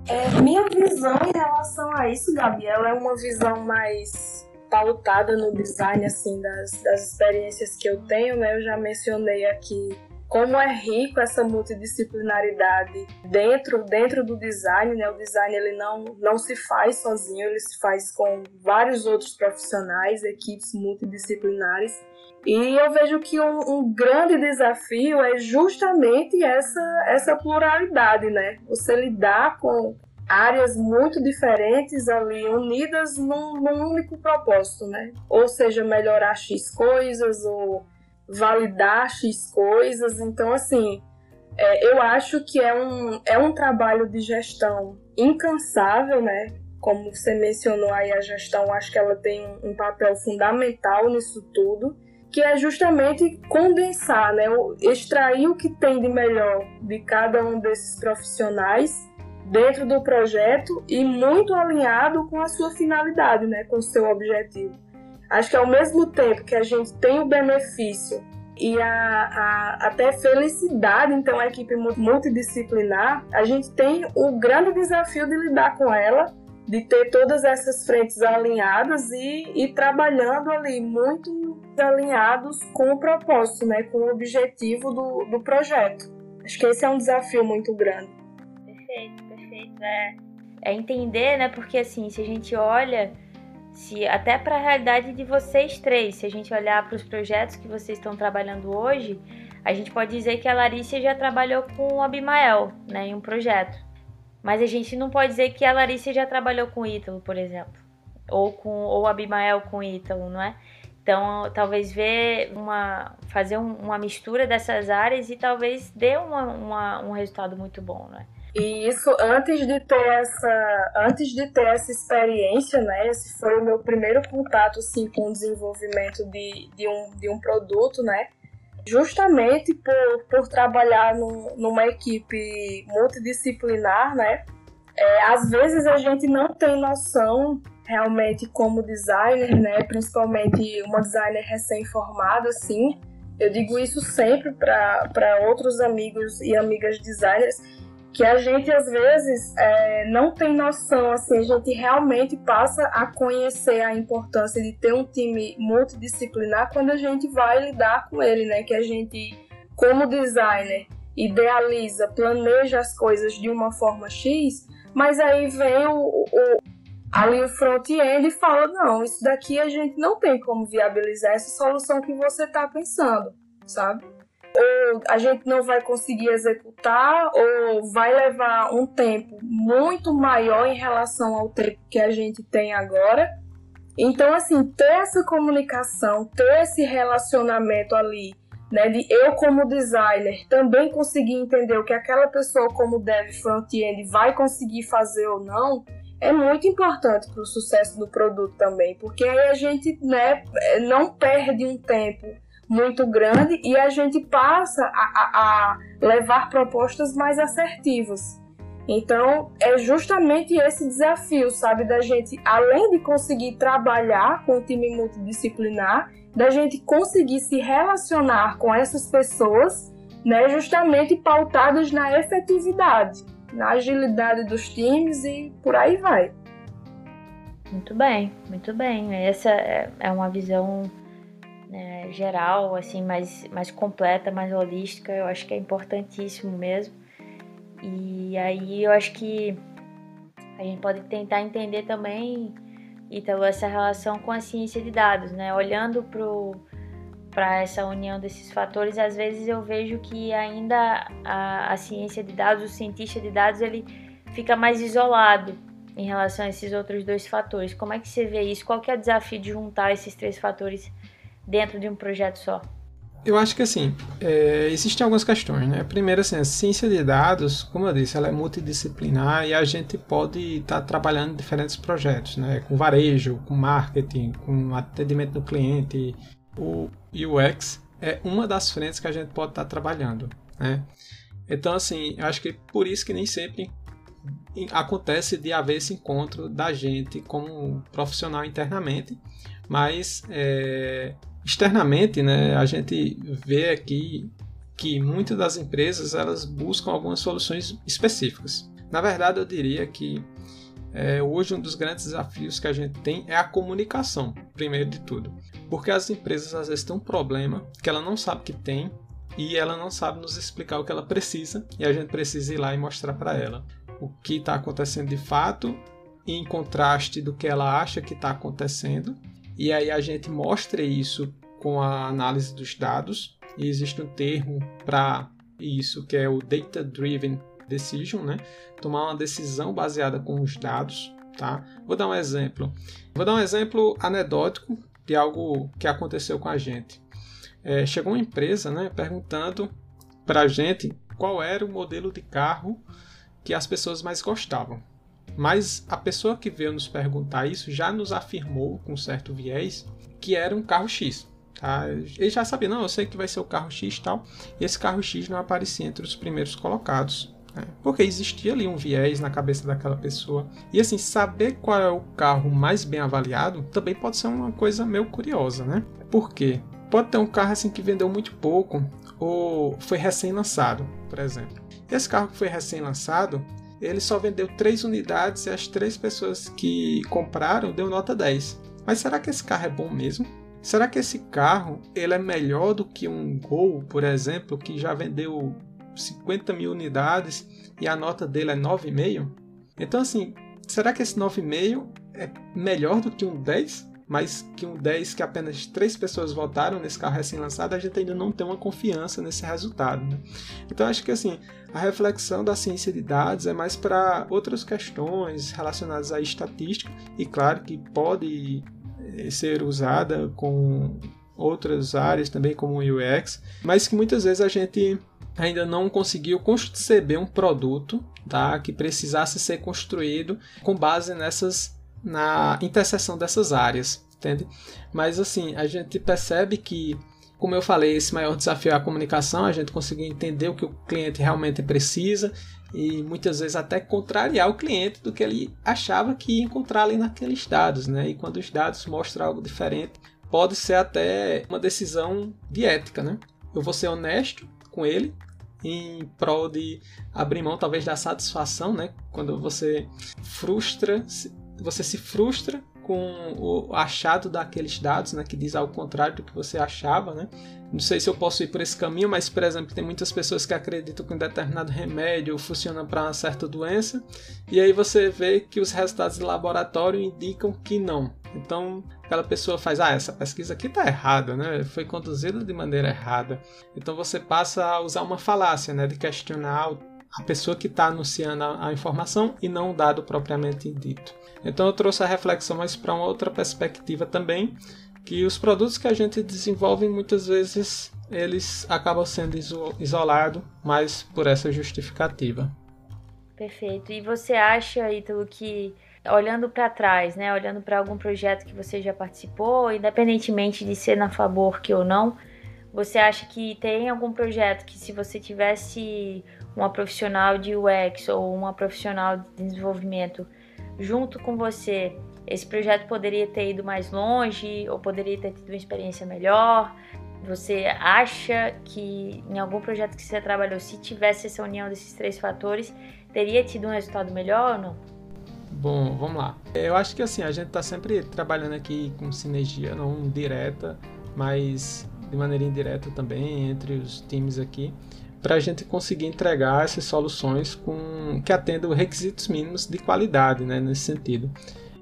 É, minha visão em relação a isso, Gabi, ela é uma visão mais pautada no design, assim, das, das experiências que eu tenho, né? Eu já mencionei aqui como é rico essa multidisciplinaridade dentro dentro do design, né? O design ele não não se faz sozinho, ele se faz com vários outros profissionais, equipes multidisciplinares. E eu vejo que um, um, grande desafio é justamente essa, essa pluralidade, né? Você lidar com áreas muito diferentes ali, unidas num, num único propósito, né? Ou seja, melhorar X coisas, ou validar X coisas. Então, assim, é, eu acho que é um, é um trabalho de gestão incansável, né? Como você mencionou aí, a gestão, acho que ela tem um, papel fundamental nisso tudo, que é justamente condensar, né? Extrair o que tem de melhor de cada um desses profissionais dentro do projeto e muito alinhado com a sua finalidade, né, com o seu objetivo. Acho que ao mesmo tempo que a gente tem o benefício e a, a, até felicidade, então, a equipe multidisciplinar, a gente tem o grande desafio de lidar com ela, de ter todas essas frentes alinhadas e, e trabalhando ali muito alinhados com o propósito, né, com o objetivo do, do projeto. Acho que esse é um desafio muito grande. Perfeito é, é entender, né? Porque assim, se a gente olha, se até para a realidade de vocês três, se a gente olhar para os projetos que vocês estão trabalhando hoje, a gente pode dizer que a Larissa já trabalhou com o Abimael, né, em um projeto. Mas a gente não pode dizer que a Larissa já trabalhou com o Ítalo, por exemplo, ou com ou Abimael com o Ítalo, não é? Então, talvez ver uma fazer um, uma mistura dessas áreas e talvez dê uma, uma, um resultado muito bom, não é? E isso antes de ter essa, antes de ter essa experiência, né? Esse foi o meu primeiro contato assim com o desenvolvimento de, de, um, de um produto, né? Justamente por, por trabalhar num, numa equipe multidisciplinar, né? É, às vezes a gente não tem noção realmente como designer, né? Principalmente uma designer recém-formada, assim. Eu digo isso sempre para outros amigos e amigas designers que a gente às vezes é, não tem noção, assim, a gente realmente passa a conhecer a importância de ter um time multidisciplinar quando a gente vai lidar com ele, né? Que a gente, como designer, idealiza, planeja as coisas de uma forma X, mas aí vem o, o ali o front-end e fala, não, isso daqui a gente não tem como viabilizar essa solução que você está pensando, sabe? Ou a gente não vai conseguir executar, ou vai levar um tempo muito maior em relação ao tempo que a gente tem agora. Então, assim, ter essa comunicação, ter esse relacionamento ali né, de eu como designer também conseguir entender o que aquela pessoa como dev front-end vai conseguir fazer ou não, é muito importante para o sucesso do produto também, porque aí a gente né, não perde um tempo muito grande e a gente passa a, a, a levar propostas mais assertivas. Então, é justamente esse desafio, sabe, da gente, além de conseguir trabalhar com o time multidisciplinar, da gente conseguir se relacionar com essas pessoas, né, justamente pautadas na efetividade na agilidade dos times e por aí vai. Muito bem, muito bem. Essa é, é uma visão né, geral, assim, mais, mais completa, mais holística. Eu acho que é importantíssimo mesmo. E aí eu acho que a gente pode tentar entender também, Ítalo, essa relação com a ciência de dados, né? Olhando para essa união desses fatores, às vezes eu vejo que ainda a, a, ciência de dados, o cientista de dados, ele fica mais isolado em relação a esses outros dois fatores. Como é que você vê isso? Qual que é o desafio de juntar esses três fatores dentro de um projeto só? Eu acho que assim, é, existem algumas questões, né? Primeiro, assim, a ciência de dados, como eu disse, ela é multidisciplinar e a gente pode estar tá trabalhando em diferentes projetos, né? Com varejo, com marketing, com atendimento do cliente, o UX é uma das frentes que a gente pode estar tá trabalhando, né? Então, assim, eu acho que por isso que nem sempre acontece de haver esse encontro da gente como profissional internamente, mas é, externamente, né, a gente vê aqui que muitas das empresas elas buscam algumas soluções específicas. Na verdade, eu diria que é, hoje um dos grandes desafios que a gente tem é a comunicação, primeiro de tudo. Porque as empresas às vezes têm um problema que ela não sabe que tem e ela não sabe nos explicar o que ela precisa e a gente precisa ir lá e mostrar para ela o que está acontecendo de fato em contraste do que ela acha que está acontecendo e aí a gente mostra isso com a análise dos dados e existe um termo para isso que é o data driven decision, né? Tomar uma decisão baseada com os dados, tá? Vou dar um exemplo. Vou dar um exemplo anedótico de algo que aconteceu com a gente. É, chegou uma empresa, né, perguntando para a gente qual era o modelo de carro que as pessoas mais gostavam. Mas a pessoa que veio nos perguntar isso já nos afirmou, com certo viés, que era um carro X. Tá? Ele já sabia, não, eu sei que vai ser o carro X e tal. E esse carro X não aparecia entre os primeiros colocados. Né? Porque existia ali um viés na cabeça daquela pessoa. E assim, saber qual é o carro mais bem avaliado também pode ser uma coisa meio curiosa, né? Por quê? Pode ter um carro assim que vendeu muito pouco ou foi recém-lançado, por exemplo. Esse carro que foi recém-lançado, ele só vendeu três unidades e as três pessoas que compraram deu nota 10. Mas será que esse carro é bom mesmo? Será que esse carro ele é melhor do que um Gol, por exemplo, que já vendeu 50 mil unidades e a nota dele é 9,5. Então, assim, será que esse 9,5 é melhor do que um 10? Mas que um 10 que apenas 3 pessoas votaram nesse carro recém-lançado, a gente ainda não tem uma confiança nesse resultado. Né? Então, acho que assim, a reflexão da ciência de dados é mais para outras questões relacionadas à estatística, e claro que pode eh, ser usada com outras áreas também, como o UX, mas que muitas vezes a gente ainda não conseguiu conceber um produto tá, que precisasse ser construído com base nessas na interseção dessas áreas, entende? Mas assim, a gente percebe que, como eu falei, esse maior desafio é a comunicação, a gente conseguir entender o que o cliente realmente precisa e muitas vezes até contrariar o cliente do que ele achava que ia encontrar ali naqueles dados, né? E quando os dados mostram algo diferente, pode ser até uma decisão de ética, né? Eu vou ser honesto com ele em prol de abrir mão talvez da satisfação, né? Quando você frustra, você se frustra com o achado daqueles dados, né, que diz ao contrário do que você achava, né? Não sei se eu posso ir por esse caminho, mas por exemplo, tem muitas pessoas que acreditam que um determinado remédio funciona para uma certa doença, e aí você vê que os resultados de laboratório indicam que não. Então, aquela pessoa faz, ah, essa pesquisa aqui está errada, né? Foi conduzida de maneira errada. Então você passa a usar uma falácia, né, de questionar a pessoa que está anunciando a, a, informação e não o dado propriamente dito. Então eu trouxe a reflexão mais para uma outra perspectiva também, que os produtos que a gente desenvolve muitas vezes eles acabam sendo isolados mais por essa justificativa. Perfeito. E você acha, Ítalo, que olhando para trás, né, olhando para algum projeto que você já participou, independentemente de ser na Faborc ou não, você acha que tem algum projeto que se você tivesse uma profissional de UX ou uma profissional de desenvolvimento junto com você, esse projeto poderia ter ido mais longe ou poderia ter tido uma experiência melhor? Você acha que em algum projeto que você trabalhou, se tivesse essa união desses três fatores, teria tido um resultado melhor ou não? Bom, vamos lá. Eu acho que assim, a gente está sempre trabalhando aqui com sinergia, não direta, mas de maneira indireta também entre os times aqui, para a gente conseguir entregar essas soluções com que atendam requisitos mínimos de qualidade, né, nesse sentido.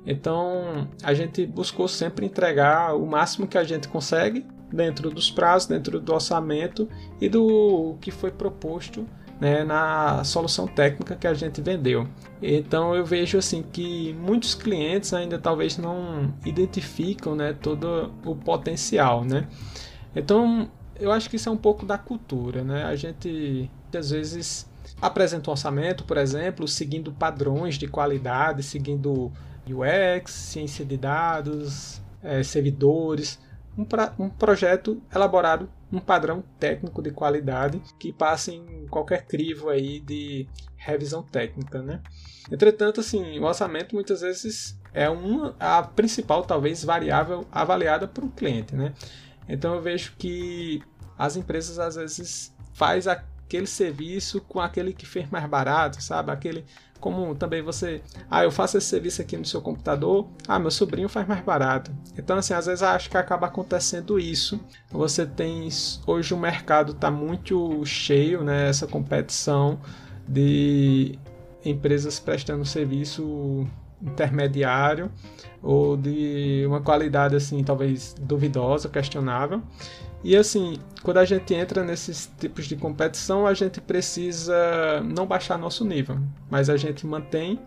Então, a gente buscou sempre entregar o máximo que a gente consegue dentro dos prazos, dentro do orçamento e do que foi proposto né, na solução técnica que a gente vendeu. Então eu vejo assim que muitos clientes ainda talvez não identificam né, todo o potencial. Né? Então eu acho que isso é um pouco da cultura. Né? A gente às vezes apresenta um orçamento, por exemplo, seguindo padrões de qualidade, seguindo UX, ciência de dados, é, servidores, um, pra, um projeto elaborado um padrão técnico de qualidade que passe em qualquer crivo aí de revisão técnica, né? Entretanto, assim, o orçamento muitas vezes é uma a principal talvez variável avaliada por um cliente, né? Então eu vejo que as empresas às vezes faz aquele serviço com aquele que fez mais barato, sabe? Aquele como também você, ah, eu faço esse serviço aqui no seu computador, ah, meu sobrinho faz mais barato. Então, assim, às vezes acho que acaba acontecendo isso. Você tem, hoje o mercado está muito cheio, né, essa competição de empresas prestando serviço intermediário ou de uma qualidade assim talvez duvidosa, questionável. E assim, quando a gente entra nesses tipos de competição, a gente precisa não baixar nosso nível, mas a gente mantém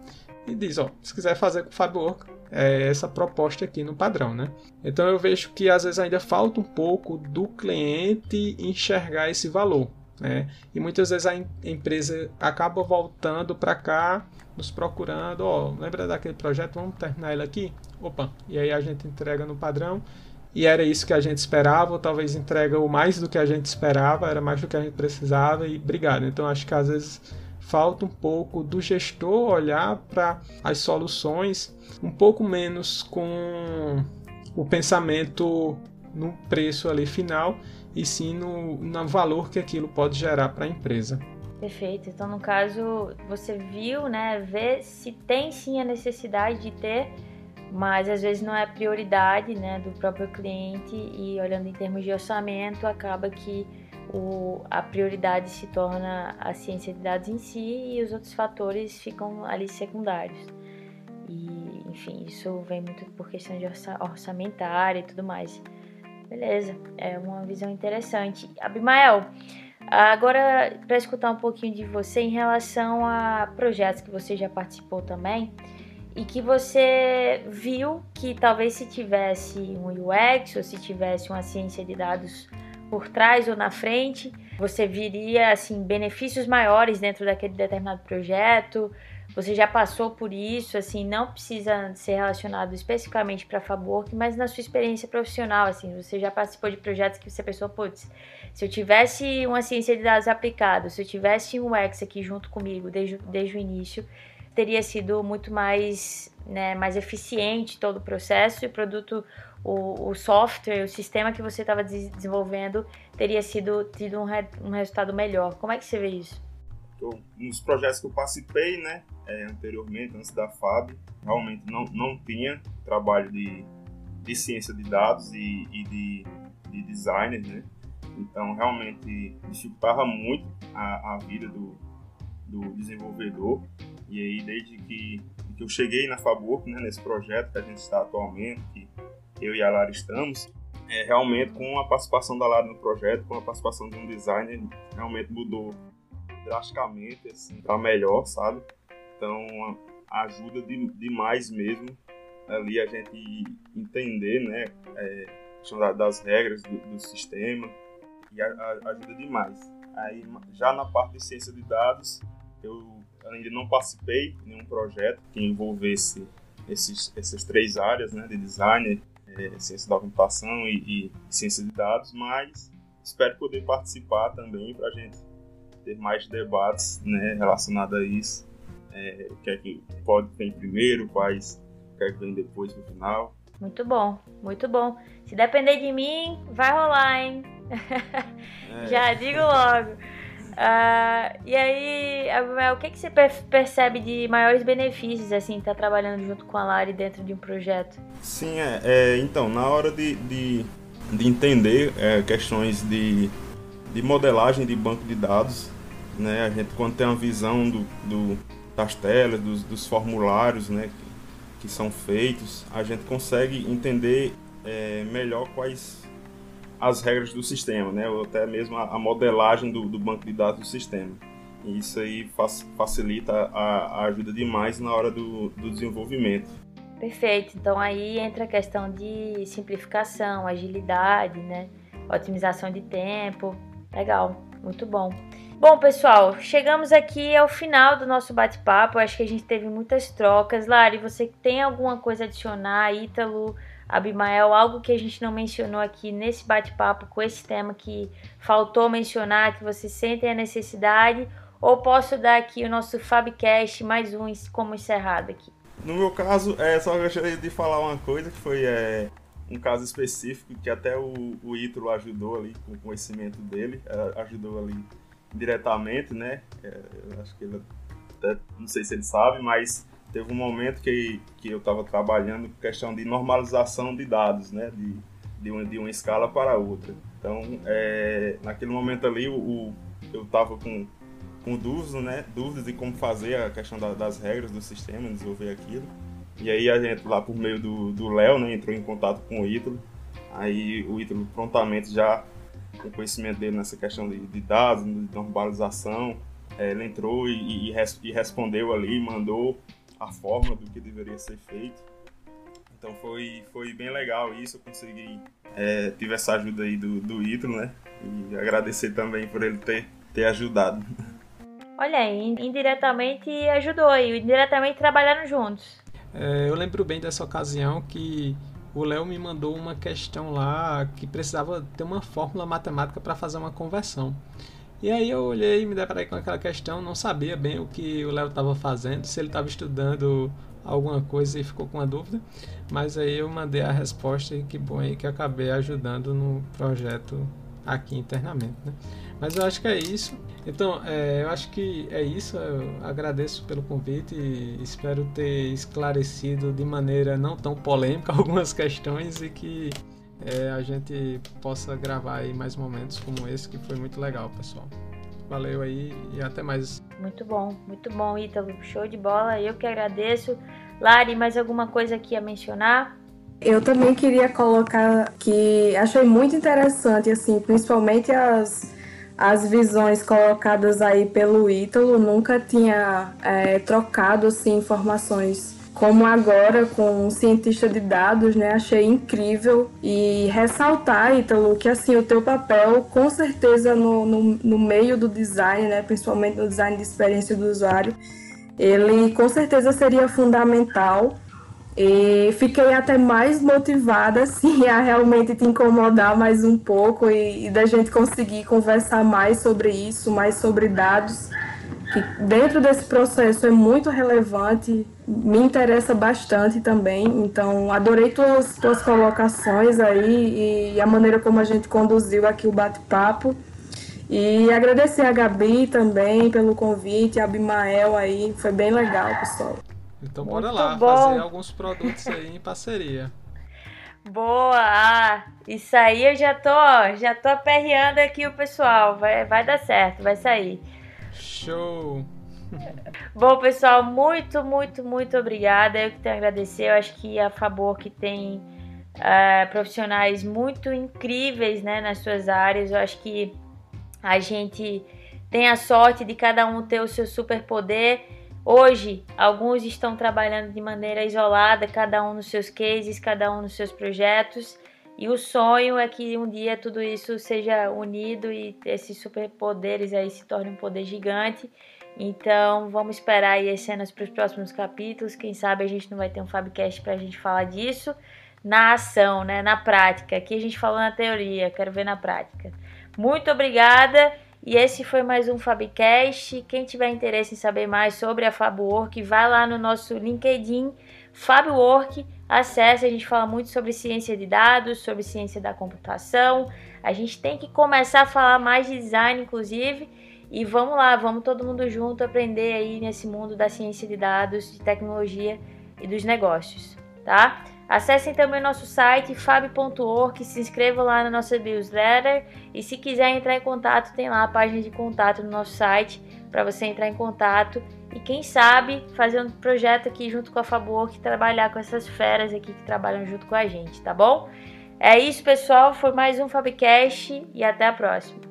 e diz, ó, se quiser fazer com o Fábio é essa proposta aqui no padrão, né? Então eu vejo que às vezes ainda falta um pouco do cliente enxergar esse valor, né? E muitas vezes a empresa acaba voltando para cá, nos procurando, ó, lembra daquele projeto, vamos terminar ele aqui? Opa, e aí a gente entrega no padrão e era isso que a gente esperava, ou talvez entrega o mais do que a gente esperava, era mais do que a gente precisava e obrigado. Então acho que às vezes falta um pouco do gestor olhar para as soluções um pouco menos com o pensamento no preço ali final e sim no, no valor que aquilo pode gerar para a empresa. Perfeito. Então, no caso, você viu, né, ver se tem sim a necessidade de ter mas às vezes não é prioridade né, do próprio cliente e olhando em termos de orçamento acaba que o, a prioridade se torna a ciência de dados em si e os outros fatores ficam ali secundários. E, enfim, isso vem muito por questão de orça, orçamentária e tudo mais. Beleza, é uma visão interessante. Abimael, agora para escutar um pouquinho de você em relação a projetos que você já participou também, e que você viu que talvez se tivesse um UX ou se tivesse uma ciência de dados por trás ou na frente, você viria assim benefícios maiores dentro daquele determinado projeto. Você já passou por isso, assim, não precisa ser relacionado especificamente para a Fabork, mas na sua experiência profissional, assim, você já participou de projetos que você pensou, putz, se eu tivesse uma ciência de dados aplicada, se eu tivesse um UX aqui junto comigo desde, desde o início, teria sido muito mais, né, mais eficiente todo o processo e o produto, o, o software, o sistema que você estava desenvolvendo teria sido tido um, re, um, resultado melhor. Como é que você vê isso? Nos projetos que eu participei, né, é, anteriormente, antes da FAB, realmente não, não tinha trabalho de, de ciência de dados e, e de, de designer, né? Então, realmente dificultava muito a, a vida do, do desenvolvedor. E aí, desde que, que eu cheguei na Faburco, né, nesse projeto que a gente está atualmente, que eu e a Lara estamos, é, realmente com a participação da Lara no projeto, com a participação de um designer, realmente mudou drasticamente, assim, para melhor, sabe? Então, ajuda de, demais mesmo ali a gente entender, né, é, das regras do, do sistema, e a, a, ajuda demais. Aí, já na parte de ciência de dados, eu ainda não participei de nenhum projeto que envolvesse esses, essas três áreas, né, de design, é, ciência da computação e, e, ciência de dados, mas espero poder participar também para a gente ter mais debates né, relacionados a isso. É, o que é que pode vir primeiro, quais o que é que vem depois no final. Muito bom, muito bom. Se depender de mim, vai rolar, hein? É. Já digo logo. Uh, e aí, Abimel, o que, que você percebe de maiores benefícios, assim, estar tá trabalhando junto com a Lari dentro de um projeto? Sim, é, é então, na hora de, de, de entender é, questões de, de modelagem de banco de dados, né, a gente quando tem uma visão do, do das telas, dos, dos formulários, né, que, que, são feitos, a gente consegue entender é, melhor quais as regras do sistema, né? ou até mesmo a, a modelagem do, do, banco de dados do sistema. E isso aí facilita a, a, ajuda demais na hora do, do desenvolvimento. Perfeito. Então aí entra a questão de simplificação, agilidade, né? otimização de tempo. Legal, muito bom. Bom, pessoal, chegamos aqui ao final do nosso bate-papo. Acho que a gente teve muitas trocas. Lari, você tem alguma coisa a adicionar? Ítalo, Abimael, algo que a gente não mencionou aqui nesse bate-papo com esse tema que faltou mencionar, que vocês sentem a necessidade, ou posso dar aqui o nosso Fabcast mais um como encerrado aqui? No meu caso, é, só gostaria de falar uma coisa que foi é, um caso específico que até o, o Ítalo ajudou ali com o conhecimento dele, é, ajudou ali diretamente, né? É, acho que ele até, não sei se ele sabe, mas teve um momento que, que eu estava trabalhando com questão de normalização de dados, né? De, de, uma, de uma escala para outra. Então, é, naquele momento ali, o, o eu estava com, com dúvidas, né? Dúvidas de como fazer a questão da, das regras do sistema, desenvolver aquilo. E aí a gente lá por meio do Léo, né, entrou em contato com o Ítalo. Aí o Ítalo prontamente já com conhecimento dele nessa questão de, de dados, de normalização, é, ele entrou e, e, e, respondeu ali, mandou a forma do que deveria ser feito. Então foi, foi bem legal isso, eu consegui, é, tive essa ajuda aí do, do Ítalo, né? E agradecer também por ele ter, ter ajudado. Olha aí, indiretamente ajudou e indiretamente trabalharam juntos. É, eu lembro bem dessa ocasião que o Léo me mandou uma questão lá que precisava ter uma fórmula matemática para fazer uma conversão. E aí eu olhei e me deparei com aquela questão, não sabia bem o que o Léo estava fazendo, se ele estava estudando alguma coisa e ficou com uma dúvida, mas aí eu mandei a resposta e que bom aí que acabei ajudando no projeto aqui internamente, né? Mas eu acho que é isso. Então, é, eu acho que é isso. Eu agradeço pelo convite e espero ter esclarecido de maneira não tão polêmica algumas questões e que é, a gente possa gravar aí mais momentos como esse, que foi muito legal, pessoal. Valeu aí e até mais. Muito bom, muito bom, Ítalo. Show de bola. Eu que agradeço. Lari, mais alguma coisa aqui a mencionar? Eu também queria colocar que achei muito interessante, assim, principalmente as, as visões colocadas aí pelo Ítalo. Nunca tinha é, trocado assim, informações como agora com um cientista de dados, né? Achei incrível e ressaltar, Ítalo, que assim o teu papel, com certeza no, no, no meio do design, né? Principalmente no design de experiência do usuário, ele com certeza seria fundamental. E fiquei até mais motivada, assim, a realmente te incomodar mais um pouco e, e da gente conseguir conversar mais sobre isso, mais sobre dados que dentro desse processo é muito relevante, me interessa bastante também. Então, adorei tuas, tuas colocações aí e a maneira como a gente conduziu aqui o bate-papo. E agradecer a Gabi também pelo convite, a Abimael aí, foi bem legal, pessoal. Então bora Muito lá, bom. fazer alguns produtos aí em parceria. Boa! Isso aí eu já tô, já tô aperreando aqui o pessoal. Vai, vai dar certo, vai sair. Show! Bom, pessoal, muito, muito, muito obrigada. Eu que tenho a agradecer. Eu acho que a Favor que tem uh, profissionais muito incríveis né, nas suas áreas. Eu acho que a gente tem a sorte de cada um ter o seu superpoder. Hoje, alguns estão trabalhando de maneira isolada, cada um nos seus cases, cada um nos seus projetos. E o sonho é que um dia tudo isso seja unido e esses superpoderes aí se tornem um poder gigante. Então vamos esperar aí as cenas para os próximos capítulos. Quem sabe a gente não vai ter um Fabcast para a gente falar disso na ação, né? Na prática. Aqui a gente falou na teoria, quero ver na prática. Muito obrigada. E esse foi mais um Fabcast. Quem tiver interesse em saber mais sobre a FabWork, vai lá no nosso LinkedIn FabWork, acesse, a gente fala muito sobre ciência de dados, sobre ciência da computação. A gente tem que começar a falar mais de design, inclusive. E vamos lá, vamos todo mundo junto aprender aí nesse mundo da ciência de dados, de tecnologia e dos negócios, tá? Acessem também nosso site fab.org, se inscrevam lá na nossa newsletter e se quiser entrar em contato, tem lá a página de contato no nosso site para você entrar em contato e quem sabe fazer um projeto aqui junto com a Fabwork, trabalhar com essas feras aqui que trabalham junto com a gente, tá bom? É isso, pessoal, foi mais um Fabcast e até a próxima.